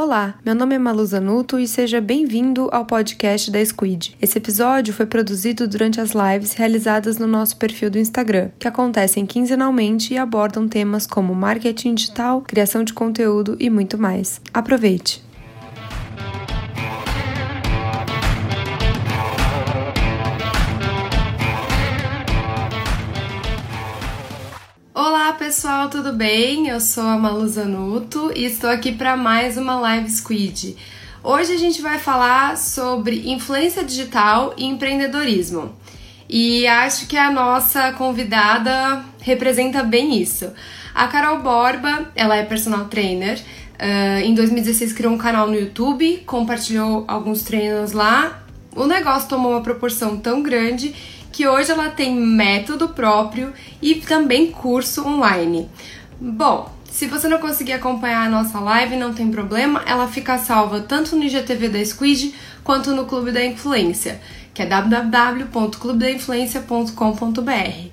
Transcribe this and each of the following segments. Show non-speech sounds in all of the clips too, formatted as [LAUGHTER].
Olá, meu nome é Malu Zanuto e seja bem-vindo ao podcast da Squid. Esse episódio foi produzido durante as lives realizadas no nosso perfil do Instagram, que acontecem quinzenalmente e abordam temas como marketing digital, criação de conteúdo e muito mais. Aproveite! Pessoal, tudo bem? Eu sou a Malu Zanuto e estou aqui para mais uma Live Squid. Hoje a gente vai falar sobre influência digital e empreendedorismo. E acho que a nossa convidada representa bem isso. A Carol Borba, ela é personal trainer. Uh, em 2016 criou um canal no YouTube, compartilhou alguns treinos lá. O negócio tomou uma proporção tão grande que hoje ela tem método próprio e também curso online. Bom, se você não conseguir acompanhar a nossa live, não tem problema, ela fica salva tanto no IGTV da Squid quanto no Clube da Influência, que é www.clubedainfluencia.com.br.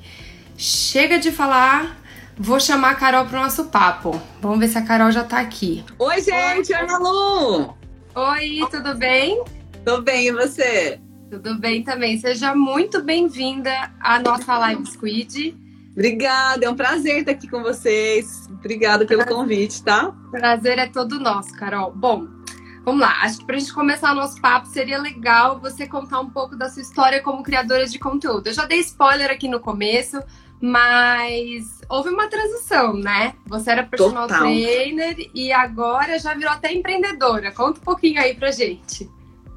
Chega de falar, vou chamar a Carol para o nosso papo. Vamos ver se a Carol já está aqui. Oi, gente, oi, Malu! Oi, tudo bem? Tudo bem, e você? Tudo bem também. Seja muito bem-vinda à nossa Live Squid. Obrigada, é um prazer estar aqui com vocês. Obrigada pelo convite, tá? Prazer é todo nosso, Carol. Bom, vamos lá. Acho que para a gente começar o nosso papo, seria legal você contar um pouco da sua história como criadora de conteúdo. Eu já dei spoiler aqui no começo, mas houve uma transição, né? Você era personal Total. trainer e agora já virou até empreendedora. Conta um pouquinho aí pra gente.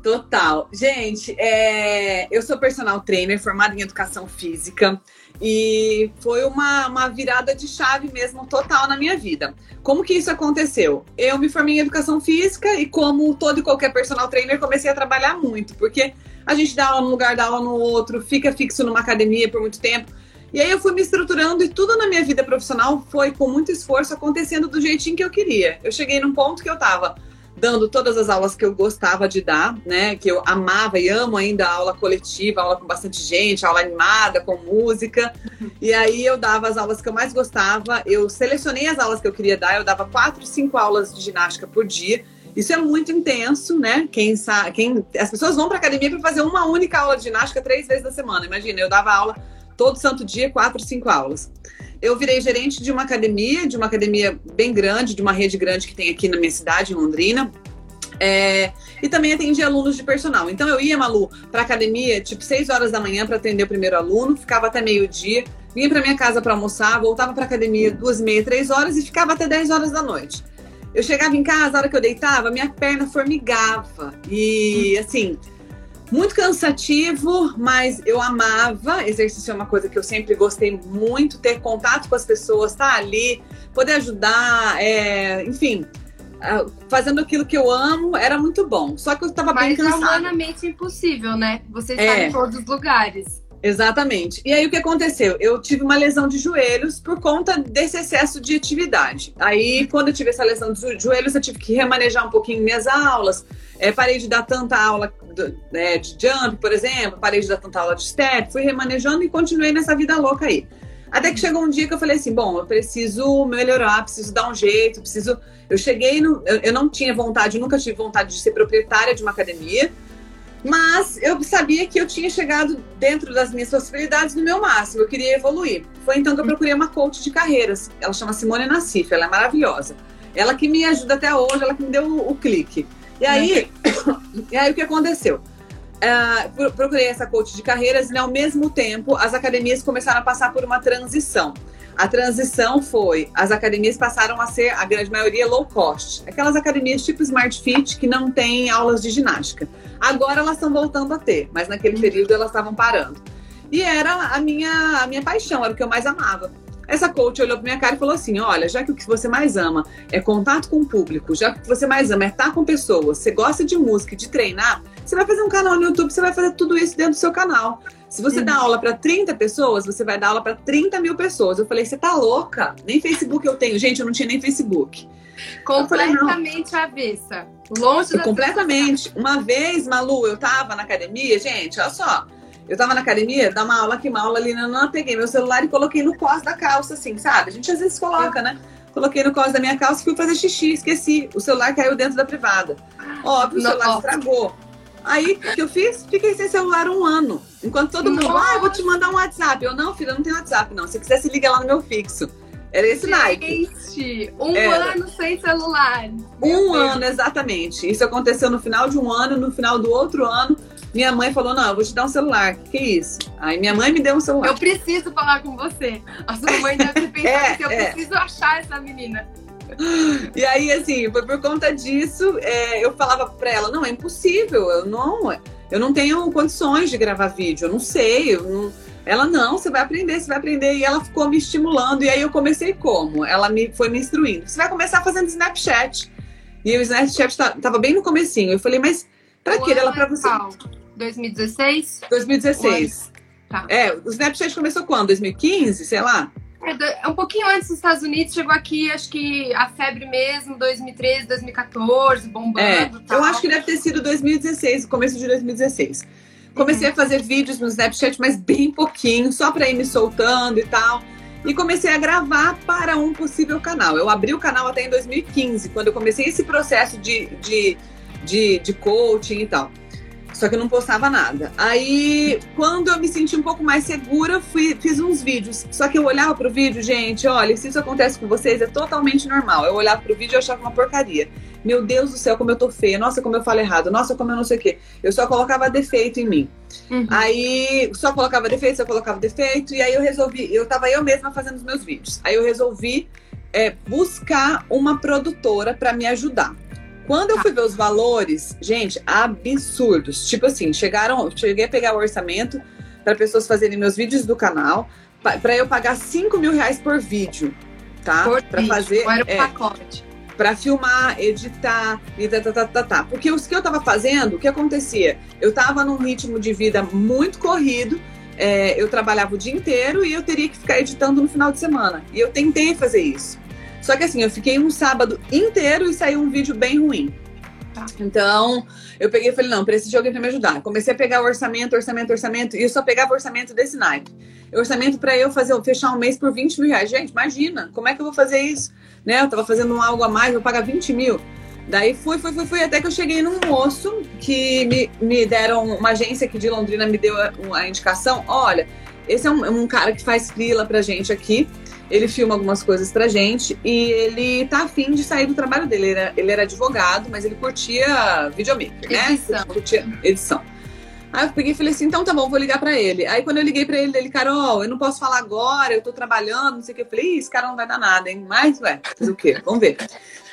Total. Gente, é... eu sou personal trainer, formada em educação física, e foi uma, uma virada de chave mesmo total na minha vida. Como que isso aconteceu? Eu me formei em educação física e, como todo e qualquer personal trainer, comecei a trabalhar muito, porque a gente dá aula num lugar, dá aula no outro, fica fixo numa academia por muito tempo. E aí eu fui me estruturando e tudo na minha vida profissional foi com muito esforço acontecendo do jeitinho que eu queria. Eu cheguei num ponto que eu tava dando todas as aulas que eu gostava de dar, né? Que eu amava e amo ainda a aula coletiva, aula com bastante gente, aula animada, com música. [LAUGHS] E aí eu dava as aulas que eu mais gostava. Eu selecionei as aulas que eu queria dar. Eu dava quatro, cinco aulas de ginástica por dia. Isso é muito intenso, né? Quem sabe, quem as pessoas vão para academia para fazer uma única aula de ginástica três vezes na semana. Imagina, eu dava aula todo santo dia, quatro, cinco aulas eu virei gerente de uma academia, de uma academia bem grande, de uma rede grande que tem aqui na minha cidade, em Londrina. É, e também atendi alunos de personal. Então eu ia, Malu, para academia, tipo, 6 horas da manhã para atender o primeiro aluno, ficava até meio-dia, vinha para minha casa para almoçar, voltava para academia duas e meia, três horas e ficava até 10 horas da noite. Eu chegava em casa, a hora que eu deitava, minha perna formigava. E assim, muito cansativo, mas eu amava. Exercício é uma coisa que eu sempre gostei muito, ter contato com as pessoas, estar tá ali, poder ajudar, é, enfim, fazendo aquilo que eu amo, era muito bom. Só que eu estava bem cansada. Mas é humanamente impossível, né? Você está é. em todos os lugares. Exatamente. E aí o que aconteceu? Eu tive uma lesão de joelhos por conta desse excesso de atividade. Aí, quando eu tive essa lesão de joelhos, eu tive que remanejar um pouquinho minhas aulas. É, parei de dar tanta aula né, de jump, por exemplo, parei de dar tanta aula de step, fui remanejando e continuei nessa vida louca aí. Até que chegou um dia que eu falei assim: bom, eu preciso melhorar, preciso dar um jeito, preciso. Eu cheguei, no... eu não tinha vontade, nunca tive vontade de ser proprietária de uma academia. Mas eu sabia que eu tinha chegado dentro das minhas possibilidades no meu máximo, eu queria evoluir. Foi então que eu procurei uma coach de carreiras. Ela chama Simone Nassif, ela é maravilhosa. Ela que me ajuda até hoje, ela que me deu o, o clique. E aí, [COUGHS] e aí o que aconteceu? Uh, procurei essa coach de carreiras e ao mesmo tempo as academias começaram a passar por uma transição. A transição foi, as academias passaram a ser, a grande maioria, low cost. Aquelas academias tipo Smart Fit que não tem aulas de ginástica. Agora elas estão voltando a ter, mas naquele período elas estavam parando. E era a minha, a minha paixão, era o que eu mais amava. Essa coach olhou pra minha cara e falou assim: Olha, já que o que você mais ama é contato com o público, já que o que você mais ama é estar com pessoas, você gosta de música e de treinar, você vai fazer um canal no YouTube, você vai fazer tudo isso dentro do seu canal. Se você dá aula para 30 pessoas, você vai dar aula para 30 mil pessoas. Eu falei, você tá louca? Nem Facebook eu tenho. Gente, eu não tinha nem Facebook. Completamente falei, avessa. Longe da Completamente. Uma vez, Malu, eu tava na academia, gente, olha só. Eu tava na academia, dá uma aula aqui, uma aula ali, não, não, peguei meu celular e coloquei no cos da calça, assim, sabe? A gente às vezes coloca, né? coloquei no colo da minha calça e fui fazer xixi, esqueci. O celular caiu dentro da privada. Óbvio, o celular estragou. Aí, o que eu fiz? Fiquei sem celular um ano. Enquanto todo mundo, ah, eu vou te mandar um WhatsApp. Eu, não, filha, não tem WhatsApp, não. Se quiser, se liga lá no meu fixo. Era esse Gente, Nike. Um Era. ano sem celular. Um ano, exatamente. Isso aconteceu no final de um ano, no final do outro ano. Minha mãe falou: Não, eu vou te dar um celular. Que, que é isso? Aí minha mãe me deu um celular. Eu preciso falar com você. A sua mãe deve ter [LAUGHS] pensado é, que eu é. preciso achar essa menina. E aí, assim, foi por conta disso, é, eu falava pra ela: Não, é impossível. Eu não, eu não tenho condições de gravar vídeo. Eu não sei. Eu não ela, não, você vai aprender, você vai aprender. E ela ficou me estimulando. E aí eu comecei como? Ela me foi me instruindo. Você vai começar fazendo Snapchat. E o Snapchat tava bem no comecinho. Eu falei, mas pra que ela pra é você? 2016? 2016. Tá. É, o Snapchat começou quando? 2015, sei lá? É, um pouquinho antes dos Estados Unidos, chegou aqui, acho que a febre mesmo, 2013, 2014, bombando. É, eu acho que deve ter sido 2016, o começo de 2016. Comecei a fazer vídeos no Snapchat, mas bem pouquinho, só para ir me soltando e tal. E comecei a gravar para um possível canal. Eu abri o canal até em 2015, quando eu comecei esse processo de, de, de, de coaching e tal. Só que eu não postava nada. Aí, quando eu me senti um pouco mais segura, fui, fiz uns vídeos. Só que eu olhava pro vídeo, gente, olha, se isso acontece com vocês, é totalmente normal. Eu olhava pro vídeo e achava uma porcaria. Meu Deus do céu, como eu tô feia. Nossa, como eu falo errado. Nossa, como eu não sei o quê. Eu só colocava defeito em mim. Uhum. Aí, só colocava defeito, só colocava defeito. E aí eu resolvi, eu tava eu mesma fazendo os meus vídeos. Aí eu resolvi é, buscar uma produtora para me ajudar. Quando eu fui ver os valores, gente, absurdos. Tipo assim, chegaram, cheguei a pegar o orçamento para pessoas fazerem meus vídeos do canal, para eu pagar 5 mil reais por vídeo, tá? Para fazer. Era o é, pacote? para filmar, editar e tá, tá, tá, tá, tá. Porque os que eu tava fazendo, o que acontecia? Eu tava num ritmo de vida muito corrido, é, eu trabalhava o dia inteiro e eu teria que ficar editando no final de semana. E eu tentei fazer isso. Só que assim, eu fiquei um sábado inteiro e saiu um vídeo bem ruim. Tá. Então, eu peguei e falei, não, preciso de alguém para me ajudar. Comecei a pegar o orçamento, orçamento, orçamento, e eu só pegava o orçamento desse naipe. Orçamento para eu fazer, fechar um mês por 20 mil reais. Gente, imagina, como é que eu vou fazer isso? né? Eu tava fazendo algo a mais, vou pagar 20 mil. Daí fui, fui, fui, fui, até que eu cheguei num moço que me, me deram, uma agência aqui de Londrina me deu a, a indicação, olha, esse é um, um, cara que faz frila pra gente aqui, ele filma algumas coisas pra gente e ele tá afim de sair do trabalho dele, ele era, ele era advogado, mas ele curtia videomaker, né? Edição. Curtia edição. Aí eu peguei e falei assim, então tá bom, vou ligar pra ele. Aí quando eu liguei pra ele, ele, Carol, eu não posso falar agora, eu tô trabalhando, não sei o que. Eu falei, esse cara não vai dar nada, hein? Mas, ué, fazer o quê? Vamos ver.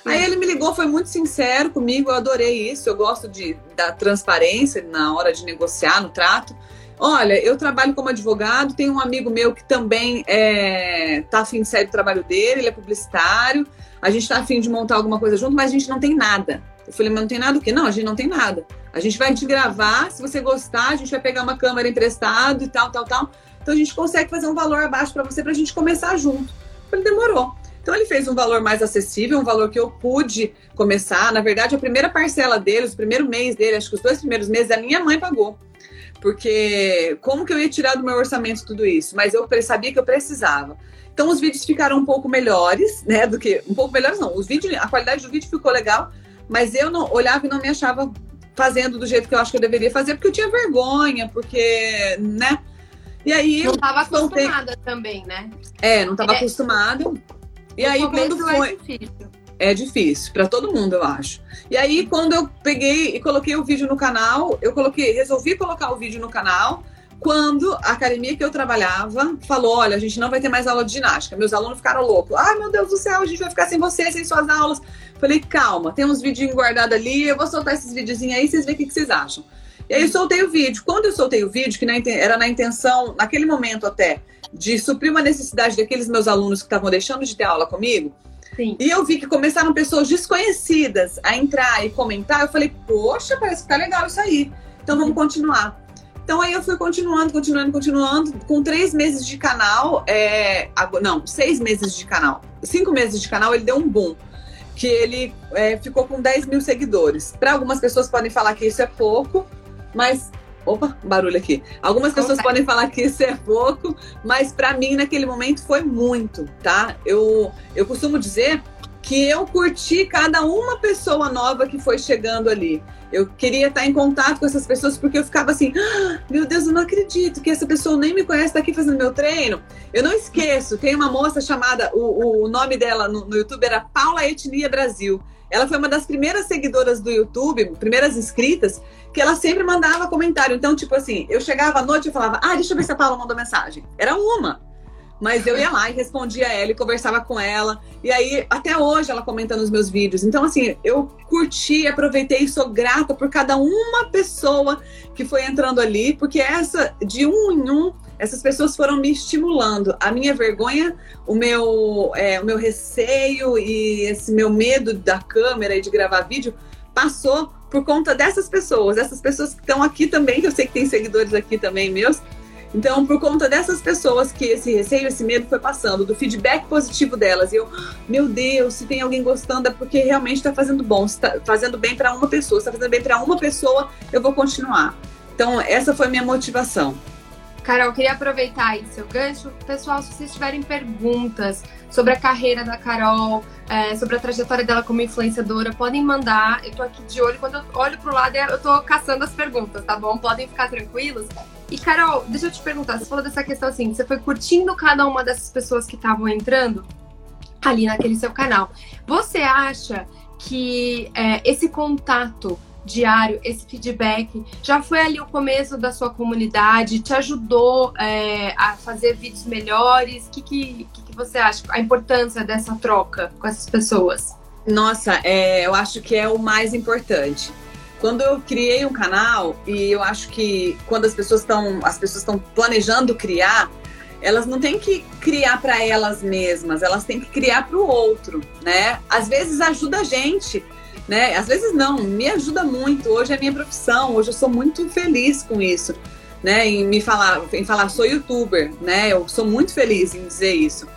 Aí ele me ligou, foi muito sincero comigo, eu adorei isso, eu gosto de, da transparência na hora de negociar, no trato. Olha, eu trabalho como advogado, tem um amigo meu que também é, tá afim de sair do trabalho dele, ele é publicitário, a gente tá afim de montar alguma coisa junto, mas a gente não tem nada. Eu falei, mas não tem nada o quê? Não, a gente não tem nada. A gente vai te gravar, se você gostar, a gente vai pegar uma câmera emprestado e tal, tal, tal. Então a gente consegue fazer um valor abaixo para você para a gente começar junto. Falei, demorou. Então ele fez um valor mais acessível, um valor que eu pude começar. Na verdade, a primeira parcela dele, o primeiro mês dele, acho que os dois primeiros meses, a minha mãe pagou. Porque como que eu ia tirar do meu orçamento tudo isso? Mas eu sabia que eu precisava. Então os vídeos ficaram um pouco melhores, né? Do que. Um pouco melhores, não. Os vídeos, a qualidade do vídeo ficou legal, mas eu não olhava e não me achava fazendo do jeito que eu acho que eu deveria fazer, porque eu tinha vergonha, porque, né? E aí não estava acostumada também, né? É, não estava é. acostumada. E aí quando é foi é. É difícil para todo mundo, eu acho. E aí quando eu peguei e coloquei o vídeo no canal, eu coloquei, resolvi colocar o vídeo no canal quando a academia que eu trabalhava falou: olha, a gente não vai ter mais aula de ginástica. Meus alunos ficaram loucos. Ai, meu Deus do céu, a gente vai ficar sem você, sem suas aulas. Falei, calma, tem uns vídeos guardados ali, eu vou soltar esses videozinhos aí, vocês veem o que, que vocês acham. E aí eu soltei o vídeo. Quando eu soltei o vídeo, que era na intenção, naquele momento até, de suprir uma necessidade daqueles meus alunos que estavam deixando de ter aula comigo, Sim. e eu vi que começaram pessoas desconhecidas a entrar e comentar, eu falei, poxa, parece que tá legal isso aí. Então vamos continuar. Então aí eu fui continuando, continuando, continuando. Com três meses de canal, é... não, seis meses de canal, cinco meses de canal, ele deu um boom que ele é, ficou com 10 mil seguidores. Para algumas pessoas podem falar que isso é pouco, mas Opa, barulho aqui. Algumas pessoas podem falar que isso é pouco, mas para mim naquele momento foi muito, tá? Eu, eu costumo dizer que eu curti cada uma pessoa nova que foi chegando ali. Eu queria estar em contato com essas pessoas porque eu ficava assim, ah, meu Deus, eu não acredito que essa pessoa nem me conhece, está aqui fazendo meu treino. Eu não esqueço, tem uma moça chamada, o, o nome dela no, no YouTube era Paula Etnia Brasil. Ela foi uma das primeiras seguidoras do YouTube, primeiras inscritas, que ela sempre mandava comentário. Então, tipo assim, eu chegava à noite e falava, ah, deixa eu ver se a Paula mandou mensagem. Era uma. Mas eu ia lá e respondia ela e conversava com ela. E aí, até hoje, ela comenta nos meus vídeos. Então, assim, eu curti, aproveitei e sou grata por cada uma pessoa que foi entrando ali, porque essa, de um em um, essas pessoas foram me estimulando. A minha vergonha, o meu, é, o meu receio e esse meu medo da câmera e de gravar vídeo passou por conta dessas pessoas, essas pessoas que estão aqui também, que eu sei que tem seguidores aqui também meus, então, por conta dessas pessoas que esse receio, esse medo foi passando, do feedback positivo delas, eu, meu Deus, se tem alguém gostando é porque realmente está fazendo bom, está fazendo bem para uma pessoa, está fazendo bem para uma pessoa, eu vou continuar. Então, essa foi minha motivação. Carol, queria aproveitar aí seu gancho. Pessoal, se vocês tiverem perguntas sobre a carreira da Carol, é, sobre a trajetória dela como influenciadora, podem mandar. Eu tô aqui de olho. Quando eu olho pro lado, eu tô caçando as perguntas, tá bom? Podem ficar tranquilos. E, Carol, deixa eu te perguntar. Você falou dessa questão assim, você foi curtindo cada uma dessas pessoas que estavam entrando ali naquele seu canal. Você acha que é, esse contato diário, esse feedback, já foi ali o começo da sua comunidade? Te ajudou é, a fazer vídeos melhores? O que, que, que, você acha? A importância dessa troca com essas pessoas? Nossa, é, eu acho que é o mais importante. Quando eu criei um canal, e eu acho que quando as pessoas estão as pessoas estão planejando criar, elas não têm que criar para elas mesmas, elas têm que criar para o outro, né? Às vezes ajuda a gente né? Às vezes não, me ajuda muito. Hoje é minha profissão, hoje eu sou muito feliz com isso, né? Em me falar, em falar sou youtuber, né? Eu sou muito feliz em dizer isso.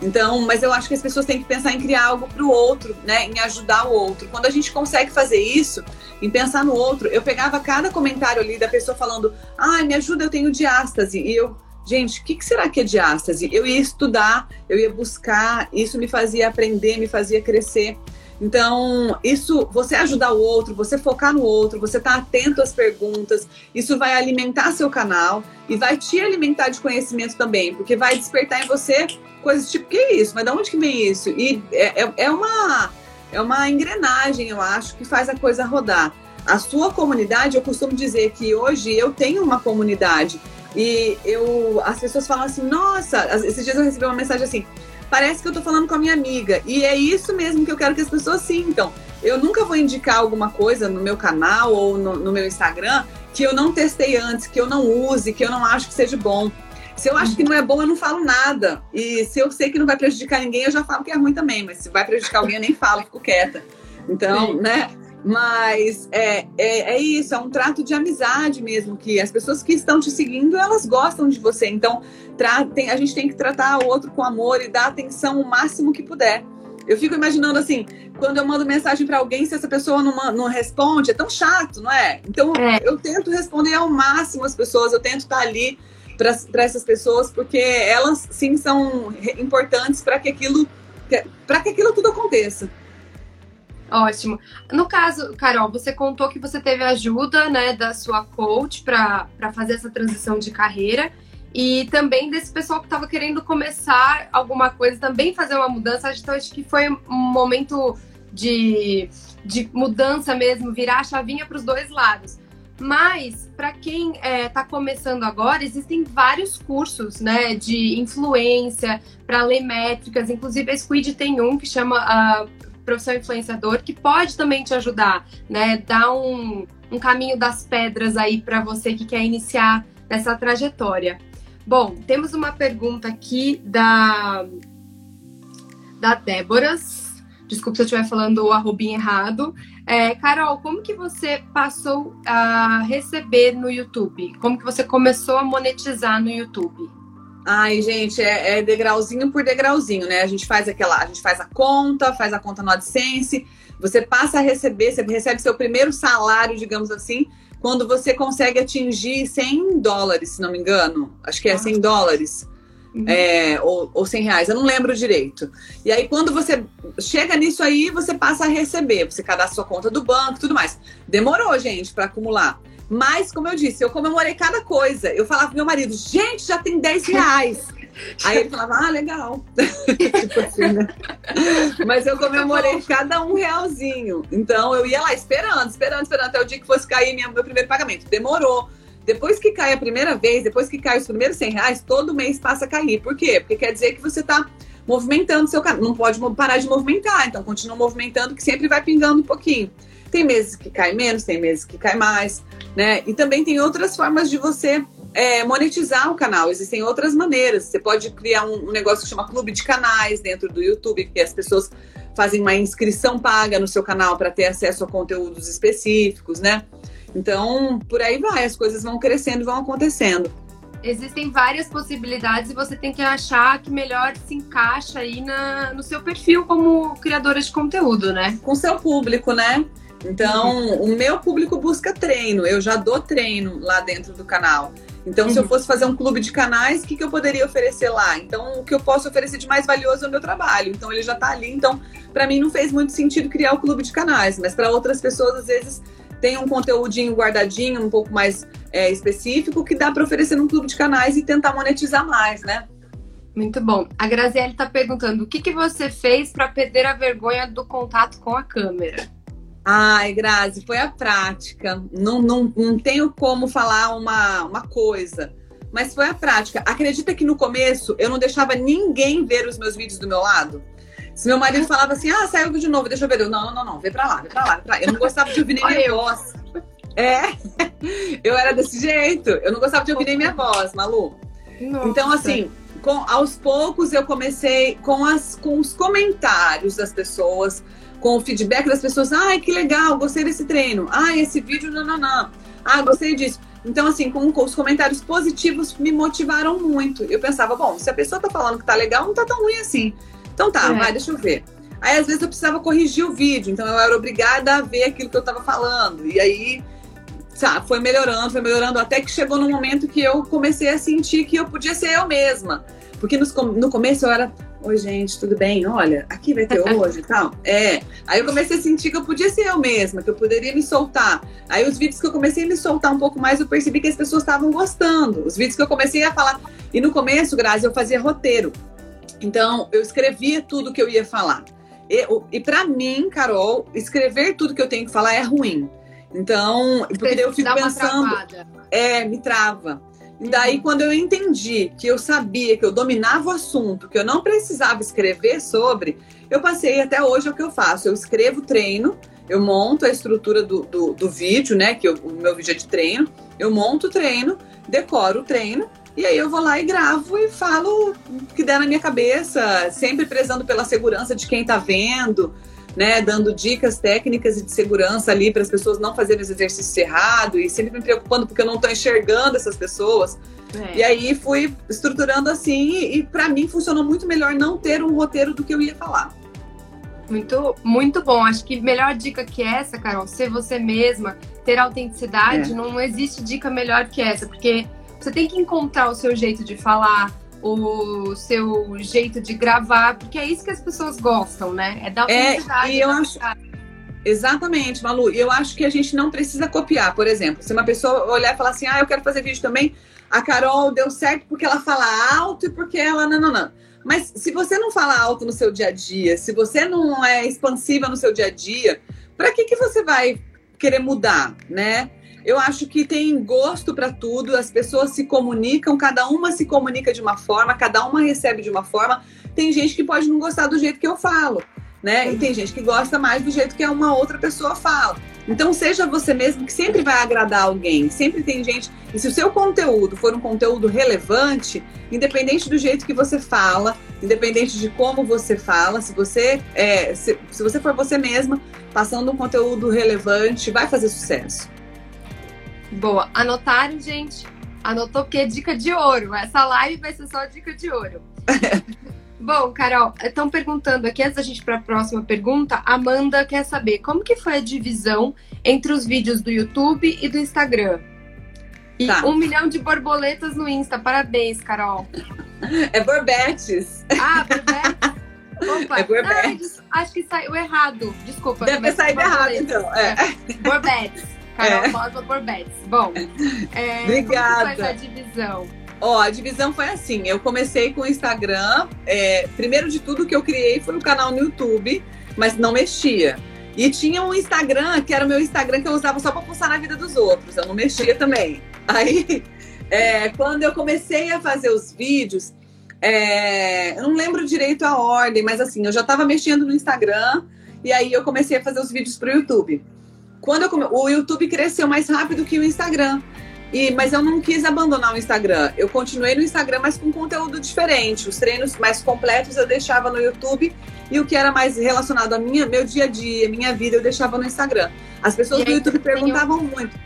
Então, mas eu acho que as pessoas têm que pensar em criar algo para o outro, né? Em ajudar o outro. Quando a gente consegue fazer isso, em pensar no outro, eu pegava cada comentário ali da pessoa falando: "Ai, me ajuda, eu tenho diástase". E eu Gente, o que, que, será que é diástase? Eu ia estudar, eu ia buscar, isso me fazia aprender, me fazia crescer. Então, isso, você ajudar o outro, você focar no outro, você estar tá atento às perguntas, isso vai alimentar seu canal e vai te alimentar de conhecimento também, porque vai despertar em você coisas tipo, que é isso? Mas de onde que vem isso? E é, é, é uma, é uma engrenagem, eu acho, que faz a coisa rodar. A sua comunidade, eu costumo dizer que hoje eu tenho uma comunidade e eu, as pessoas falam assim, nossa, esses dias eu recebi uma mensagem assim, parece que eu tô falando com a minha amiga. E é isso mesmo que eu quero que as pessoas sintam. Eu nunca vou indicar alguma coisa no meu canal ou no, no meu Instagram que eu não testei antes, que eu não use, que eu não acho que seja bom. Se eu acho que não é bom, eu não falo nada. E se eu sei que não vai prejudicar ninguém, eu já falo que é ruim também. Mas se vai prejudicar alguém, eu nem falo, fico quieta. Então, Sim. né? Mas é, é, é, isso, é um trato de amizade mesmo, que as pessoas que estão te seguindo, elas gostam de você. Então, tem, a gente tem que tratar o outro com amor e dar atenção o máximo que puder. Eu fico imaginando assim, quando eu mando mensagem para alguém, se essa pessoa não, não responde, é tão chato, não é? Então, é. eu tento responder ao máximo as pessoas, eu tento estar ali para essas pessoas, porque elas sim são importantes para que aquilo para que aquilo tudo aconteça. Ótimo. No caso, Carol, você contou que você teve ajuda, né, da sua coach para fazer essa transição de carreira e também desse pessoal que estava querendo começar alguma coisa, também fazer uma mudança. Então, acho que foi um momento de, de mudança mesmo, virar a chavinha para os dois lados. Mas, para quem está é, tá começando agora, existem vários cursos né, de influência para ler métricas. Inclusive, a Squid tem um que chama uh, Profissão Influenciador, que pode também te ajudar, né? Dar um, um caminho das pedras aí para você que quer iniciar nessa trajetória. Bom, temos uma pergunta aqui da, da Déboras. Desculpa se eu estiver falando o arrobinho errado. É, Carol, como que você passou a receber no YouTube? Como que você começou a monetizar no YouTube? Ai, gente, é, é, degrauzinho por degrauzinho, né? A gente faz aquela, a gente faz a conta, faz a conta no AdSense, você passa a receber, você recebe seu primeiro salário, digamos assim, quando você consegue atingir 100 dólares, se não me engano. Acho que é 100 dólares. Uhum. É, ou, ou 100 reais, eu não lembro direito. E aí, quando você chega nisso aí, você passa a receber. Você cadastra sua conta do banco tudo mais. Demorou, gente, para acumular. Mas, como eu disse, eu comemorei cada coisa. Eu falava pro meu marido, gente, já tem 10 reais. [LAUGHS] Aí ele falava, ah, legal. [LAUGHS] tipo assim, né? Mas eu comemorei cada um realzinho. Então eu ia lá esperando, esperando, esperando até o dia que fosse cair minha, meu primeiro pagamento. Demorou. Depois que cai a primeira vez, depois que cai os primeiros 100 reais, todo mês passa a cair. Por quê? Porque quer dizer que você está movimentando seu canal. Não pode parar de movimentar, então continua movimentando que sempre vai pingando um pouquinho. Tem meses que cai menos, tem meses que cai mais, né? E também tem outras formas de você é, monetizar o canal. Existem outras maneiras. Você pode criar um, um, negócio que chama clube de canais dentro do YouTube, que as pessoas fazem uma inscrição paga no seu canal para ter acesso a conteúdos específicos, né? Então, por aí vai, as coisas vão crescendo e vão acontecendo. Existem várias possibilidades e você tem que achar que melhor se encaixa aí na, no seu perfil como criadora de conteúdo, né? Com seu público, né? Então, o meu público busca treino, eu já dou treino lá dentro do canal. Então, uhum. se eu uhum. fosse fazer um clube de canais, o que, que eu poderia oferecer lá? Então, o que eu posso oferecer de mais valioso é o meu trabalho. Então, ele já está ali. Então, para mim, não fez muito sentido criar o clube de canais, mas para outras pessoas, às vezes, tem um conteúdinho guardadinho, um pouco mais é, específico, que dá para oferecer num clube de canais e tentar monetizar mais, né? Muito bom. A Graziele está perguntando o que, que você fez para perder a vergonha do contato com a câmera? Ai, Grazi, foi a prática. Não, não, não tenho como falar uma, uma coisa, mas foi a prática. Acredita que no começo eu não deixava ninguém ver os meus vídeos do meu lado? Se meu marido falava assim, ah, saiu de novo, deixa eu ver. Eu, não, não, não, não, vem pra lá, vem pra lá, vem pra lá. Eu não gostava de ouvir nem [LAUGHS] minha voz. É, [LAUGHS] eu era desse jeito. Eu não gostava de ouvir nem minha voz, Malu. Nossa. Então, assim, com, aos poucos eu comecei com, as, com os comentários das pessoas com o feedback das pessoas. Ai, que legal, gostei desse treino. Ai, esse vídeo, não, não, não. Ah, gostei disso. Então, assim, com, os comentários positivos me motivaram muito. Eu pensava, bom, se a pessoa tá falando que tá legal, não tá tão ruim assim. Então tá, é. vai, deixa eu ver. Aí, às vezes, eu precisava corrigir o vídeo, então eu era obrigada a ver aquilo que eu tava falando. E aí, sabe, foi melhorando, foi melhorando, até que chegou no momento que eu comecei a sentir que eu podia ser eu mesma. Porque no começo eu era Oi, gente, tudo bem? Olha, aqui vai ter hoje e tal. É. Aí eu comecei a sentir que eu podia ser eu mesma, que eu poderia me soltar. Aí os vídeos que eu comecei a me soltar um pouco mais, eu percebi que as pessoas estavam gostando. Os vídeos que eu comecei a falar. E no começo, Grazi, eu fazia roteiro. Então, eu escrevia tudo que eu ia falar. E, e para mim, Carol, escrever tudo que eu tenho que falar é ruim. Então, porque eu fico pensando. É, me trava. E daí, quando eu entendi que eu sabia que eu dominava o assunto, que eu não precisava escrever sobre, eu passei até hoje é o que eu faço. Eu escrevo treino, eu monto a estrutura do, do, do vídeo, né? Que eu, o meu vídeo é de treino, eu monto o treino, decoro o treino, e aí eu vou lá e gravo e falo o que der na minha cabeça, sempre prezando pela segurança de quem tá vendo, né, dando dicas técnicas e de segurança ali para as pessoas não fazerem os exercícios errados e sempre me preocupando porque eu não estou enxergando essas pessoas. É. E aí fui estruturando assim e, e para mim funcionou muito melhor não ter um roteiro do que eu ia falar. Muito, muito bom. Acho que melhor dica que essa, Carol, ser você mesma, ter autenticidade, é. não existe dica melhor que essa, porque você tem que encontrar o seu jeito de falar, o seu jeito de gravar, porque é isso que as pessoas gostam, né? É da É, e eu acho. Exatamente, Malu. Eu acho que a gente não precisa copiar. Por exemplo, se uma pessoa olhar e falar assim, ah, eu quero fazer vídeo também, a Carol deu certo porque ela fala alto e porque ela. Não, não, não. Mas se você não fala alto no seu dia a dia, se você não é expansiva no seu dia a dia, para que, que você vai querer mudar, né? Eu acho que tem gosto para tudo, as pessoas se comunicam, cada uma se comunica de uma forma, cada uma recebe de uma forma. Tem gente que pode não gostar do jeito que eu falo, né? E tem gente que gosta mais do jeito que uma outra pessoa fala. Então seja você mesmo que sempre vai agradar alguém. Sempre tem gente. E se o seu conteúdo for um conteúdo relevante, independente do jeito que você fala, independente de como você fala, se você é, se, se você for você mesma passando um conteúdo relevante, vai fazer sucesso. Boa. Anotaram, gente? Anotou que é dica de ouro. Essa live vai ser só dica de ouro. [LAUGHS] Bom, Carol, estão perguntando aqui, antes da gente ir para a próxima pergunta, Amanda quer saber como que foi a divisão entre os vídeos do YouTube e do Instagram. E tá. um milhão de borboletas no Insta. Parabéns, Carol. [LAUGHS] É borbetes. Ah, borbetes? [LAUGHS] Opa, é borbetes. Não, acho que saiu errado. Desculpa. Deve ter saído errado, então. É. é. Borbetes. Carol é. Rosa Borbetes. Bom, é, [LAUGHS] Obrigada. como foi essa divisão? Ó, a divisão foi assim. Eu comecei com o Instagram. É, primeiro de tudo que eu criei foi o um canal no YouTube, mas não mexia. E tinha um Instagram, que era o meu Instagram que eu usava só para postar na vida dos outros. Eu não mexia também. [LAUGHS] Aí, é, quando eu comecei a fazer os vídeos, é, eu não lembro direito a ordem, mas assim, eu já estava mexendo no Instagram e aí eu comecei a fazer os vídeos para o YouTube. Quando eu come... o YouTube cresceu mais rápido que o Instagram. E, mas eu não quis abandonar o Instagram. Eu continuei no Instagram, mas com conteúdo diferente. Os treinos mais completos eu deixava no YouTube e o que era mais relacionado a minha, meu dia a dia, minha vida, eu deixava no Instagram. As pessoas do YouTube perguntavam muito.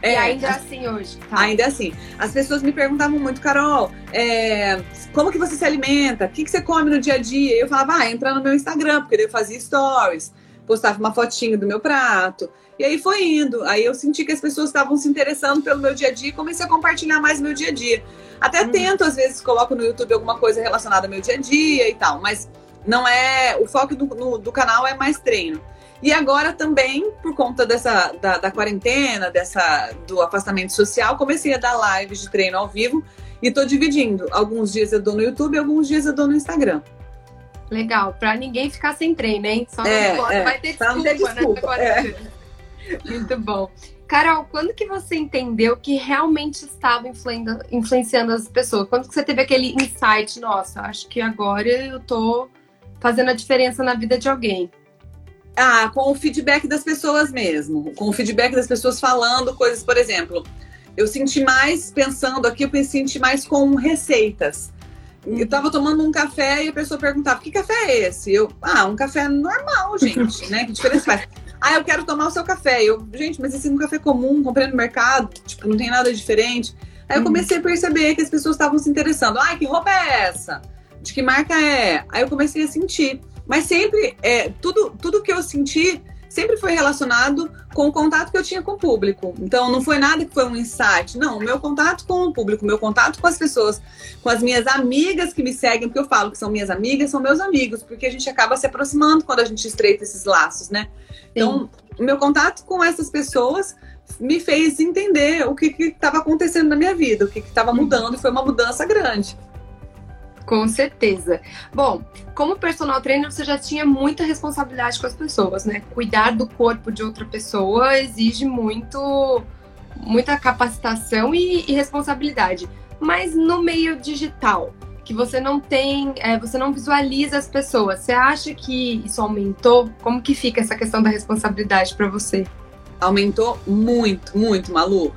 É, e ainda é assim hoje. Tá? Ainda é assim. As pessoas me perguntavam muito, Carol, é, como que você se alimenta? O que, que você come no dia a dia? Eu falava, ah, entra no meu Instagram, porque eu fazia stories, postava uma fotinho do meu prato. E aí foi indo. Aí eu senti que as pessoas estavam se interessando pelo meu dia a dia e comecei a compartilhar mais meu dia a dia. Até hum. tento, às vezes, coloco no YouTube alguma coisa relacionada ao meu dia a dia e tal, mas não é. O foco do, no, do canal é mais treino. E agora também, por conta dessa da, da, quarentena, dessa do afastamento social, comecei a dar lives de treino ao vivo e tô dividindo. Alguns dias eu dou no YouTube, alguns dias eu dou no Instagram. Legal, para ninguém ficar sem treino, hein? Só é, não é, vai ter desculpa, ter desculpa né? É. Muito bom. Carol, quando que você entendeu que realmente estava influenciando as pessoas? Quando que você teve aquele insight, nossa, acho que agora eu tô fazendo a diferença na vida de alguém? Ah, com o feedback das pessoas mesmo. Com o feedback das pessoas falando coisas, por exemplo, eu senti mais pensando aqui, eu senti mais com receitas. Eu tava tomando um café e a pessoa perguntava: que café é esse? Eu, ah, um café normal, gente, né? Que diferença faz? [LAUGHS] Ah, eu quero tomar o seu café. Eu, gente, mas esse é um café comum, comprei no mercado, tipo, não tem nada diferente. Aí eu uhum. comecei a perceber que as pessoas estavam se interessando. Ah, que roupa é essa? De que marca é? Aí eu comecei a sentir. Mas sempre, é, tudo, tudo que eu senti sempre foi relacionado com o contato que eu tinha com o público. Então, não foi nada que foi um insight. Não, o meu contato com o público, meu contato com as pessoas, com as minhas amigas que me seguem, porque eu falo que são minhas amigas, são meus amigos, porque a gente acaba se aproximando quando a gente estreita esses laços, né? Então, o meu contato com essas pessoas me fez entender o que estava acontecendo na minha vida, o que estava mudando, e foi uma mudança grande. Com certeza. Bom, como personal trainer, você já tinha muita responsabilidade com as pessoas, né? Cuidar do corpo de outra pessoa exige muito, muita capacitação e, e responsabilidade. Mas no meio digital, que você não tem, é, você não visualiza as pessoas, você acha que isso aumentou? Como que fica essa questão da responsabilidade para você? Aumentou muito, muito, Malu.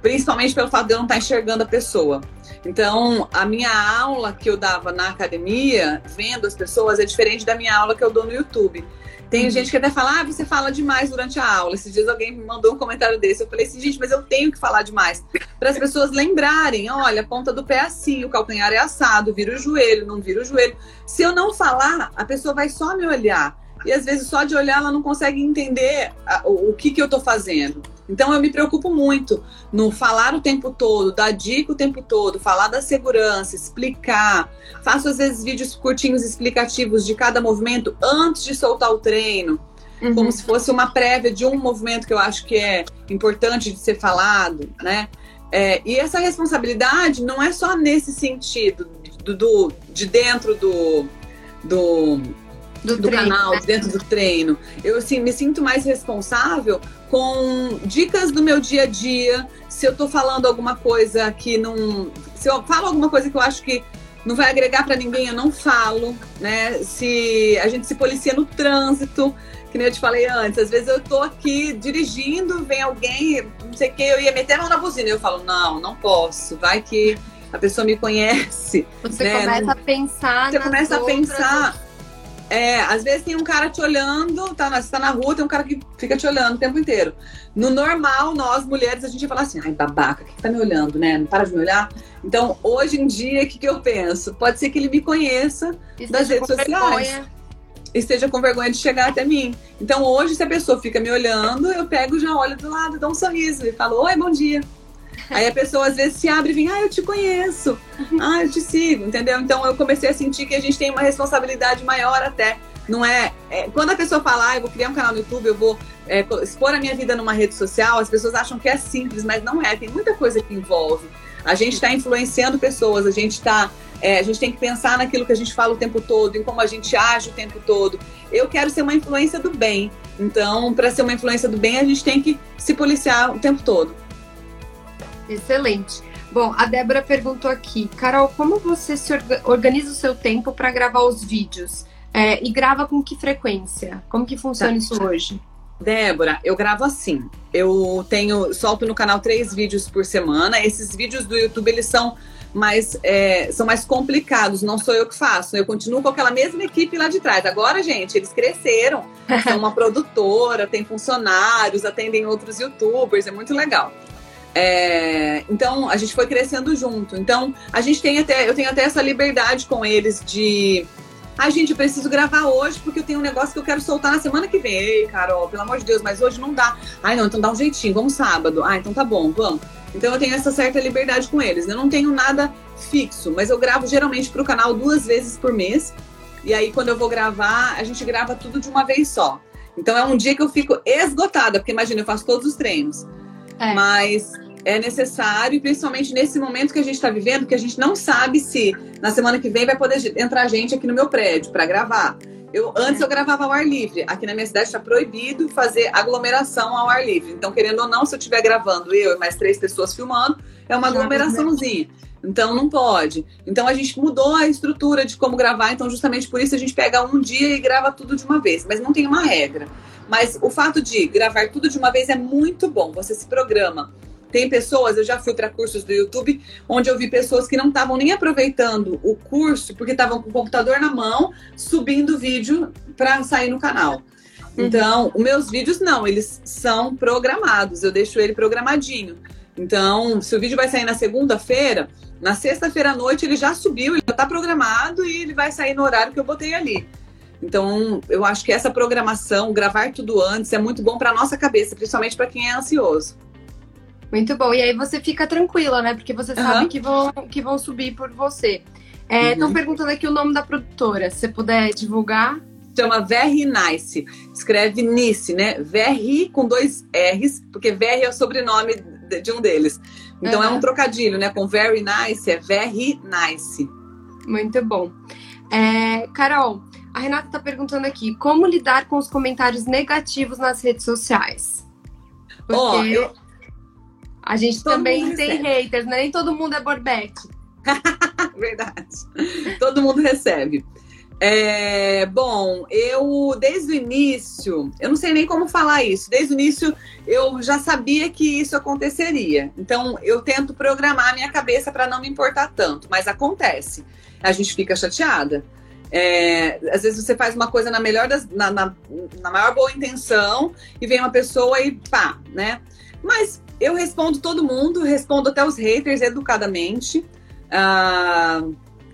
Principalmente pelo fato de eu não estar enxergando a pessoa. Então, a minha aula que eu dava na academia, vendo as pessoas, é diferente da minha aula que eu dou no YouTube. Tem uhum. gente que até fala, ah, você fala demais durante a aula. Esses dias alguém me mandou um comentário desse. Eu falei assim, gente, mas eu tenho que falar demais. Para as pessoas lembrarem, olha, a ponta do pé é assim, o calcanhar é assado, vira o joelho, não vira o joelho. Se eu não falar, a pessoa vai só me olhar. E às vezes só de olhar ela não consegue entender o, o que, que eu estou fazendo. Então eu me preocupo muito no falar o tempo todo, dar dica o tempo todo, falar da segurança, explicar. Faço às vezes vídeos curtinhos explicativos de cada movimento antes de soltar o treino. Uhum. Como se fosse uma prévia de um movimento que eu acho que é importante de ser falado, né? É, e essa responsabilidade não é só nesse sentido do, do de dentro do, do do, do treino, canal, né? dentro do treino. Eu assim, me sinto mais responsável com dicas do meu dia a dia. Se eu tô falando alguma coisa que não. Se eu falo alguma coisa que eu acho que não vai agregar para ninguém, eu não falo, né? Se a gente se policia no trânsito, que nem eu te falei antes, às vezes eu tô aqui dirigindo, vem alguém, não sei o que, eu ia meter a mão na buzina, eu falo, não, não posso, vai que a pessoa me conhece. Você né? começa a pensar. Você começa a pensar É, às vezes tem um cara te olhando, tá na, você tá na rua, tem um cara que fica te olhando o tempo inteiro. No normal, nós mulheres, a gente fala assim, ai, babaca, que tá me olhando, né? Não para de me olhar. Então, hoje em dia, o que, que eu penso? Pode ser que ele me conheça das redes sociais. Vergonha. Esteja com vergonha de chegar até mim. Então, hoje, se a pessoa fica me olhando, eu pego, já olho do lado, dou um sorriso e falo, oi, bom dia. Aí a pessoa às vezes se abre e vem, ah, eu te conheço, ah, eu te sigo, entendeu? Então eu comecei a sentir que a gente tem uma responsabilidade maior até. Não é, é quando a pessoa fala, ah, eu vou criar um canal no YouTube, eu vou é, expor a minha vida numa rede social, as pessoas acham que é simples, mas não é. Tem muita coisa que envolve. A gente está influenciando pessoas, a gente está é, a gente tem que pensar naquilo que a gente fala o tempo todo, em como a gente age o tempo todo. Eu quero ser uma influência do bem. Então, para ser uma influência do bem, a gente tem que se policiar o tempo todo. Excelente. Bom, a Débora perguntou aqui, Carol, como você se organiza o seu tempo para gravar os vídeos? É, e grava com que frequência? Como que funciona tá. isso hoje? Débora, eu gravo assim. Eu tenho, solto no canal três vídeos por semana. Esses vídeos do YouTube eles são mais é, são mais complicados. Não sou eu que faço. Eu continuo com aquela mesma equipe lá de trás. Agora, gente, eles cresceram. [LAUGHS] São uma produtora, tem funcionários, atendem outros YouTubers. É muito legal. É, então a gente foi crescendo junto. Então a gente tem até, eu tenho até essa liberdade com eles de Ai, gente, eu preciso gravar hoje porque eu tenho um negócio que eu quero soltar na semana que vem. Ei, Carol, pelo amor de Deus, mas hoje não dá. Ai, não, então dá um jeitinho, vamos sábado. Ah, então tá bom, vamos. Então eu tenho essa certa liberdade com eles. Eu não tenho nada fixo, mas eu gravo geralmente para o canal duas vezes por mês. E aí, quando eu vou gravar, a gente grava tudo de uma vez só. Então é um dia que eu fico esgotada, porque imagina, eu faço todos os treinos. É. Mas é necessário, principalmente nesse momento que a gente está vivendo, que a gente não sabe se na semana que vem vai poder entrar gente aqui no meu prédio para gravar. Eu, antes eu gravava ao ar livre. Aqui na minha cidade está proibido fazer aglomeração ao ar livre. Então, querendo ou não, se eu estiver gravando eu e mais três pessoas filmando, é uma aglomeraçãozinha. Então não pode. Então a gente mudou a estrutura de como gravar, então justamente por isso a gente pega um dia e grava tudo de uma vez, mas não tem uma regra. Mas o fato de gravar tudo de uma vez é muito bom. Você se programa. Tem pessoas, eu já fui para cursos do YouTube, onde eu vi pessoas que não estavam nem aproveitando o curso, porque estavam com o computador na mão, subindo o vídeo para sair no canal. Uhum. Então, os meus vídeos não, eles são programados, eu deixo ele programadinho. Então, se o vídeo vai sair na segunda-feira, na sexta-feira à noite ele já subiu, ele já está programado e ele vai sair no horário que eu botei ali. Então, eu acho que essa programação, gravar tudo antes, é muito bom para nossa cabeça, principalmente para quem é ansioso. Muito bom. E aí você fica tranquila, né? Porque você sabe que, vão, que vão subir por você. Estão é, uhum. perguntando aqui o nome da produtora. Se você puder divulgar. Chama Very Nice. Escreve Nice, né? Very com dois R's, porque Very é o sobrenome de um deles. Então uhum. é um trocadilho, né? Com Very Nice, é Very Nice. Muito bom. É, Carol, a Renata está perguntando aqui: como lidar com os comentários negativos nas redes sociais? Porque... Oh, eu a gente todo também tem haters, né? Nem todo mundo é Borbete. [LAUGHS] Verdade. Todo mundo recebe. É, bom, eu desde o início, eu não sei nem como falar isso. Desde o início eu já sabia que isso aconteceria. Então eu tento programar a minha cabeça para não me importar tanto, mas acontece. A gente fica chateada. É, às vezes você faz uma coisa na melhor das, na, na, na maior boa intenção e vem uma pessoa e pá, né? Mas eu respondo todo mundo, respondo até os haters educadamente. Ah,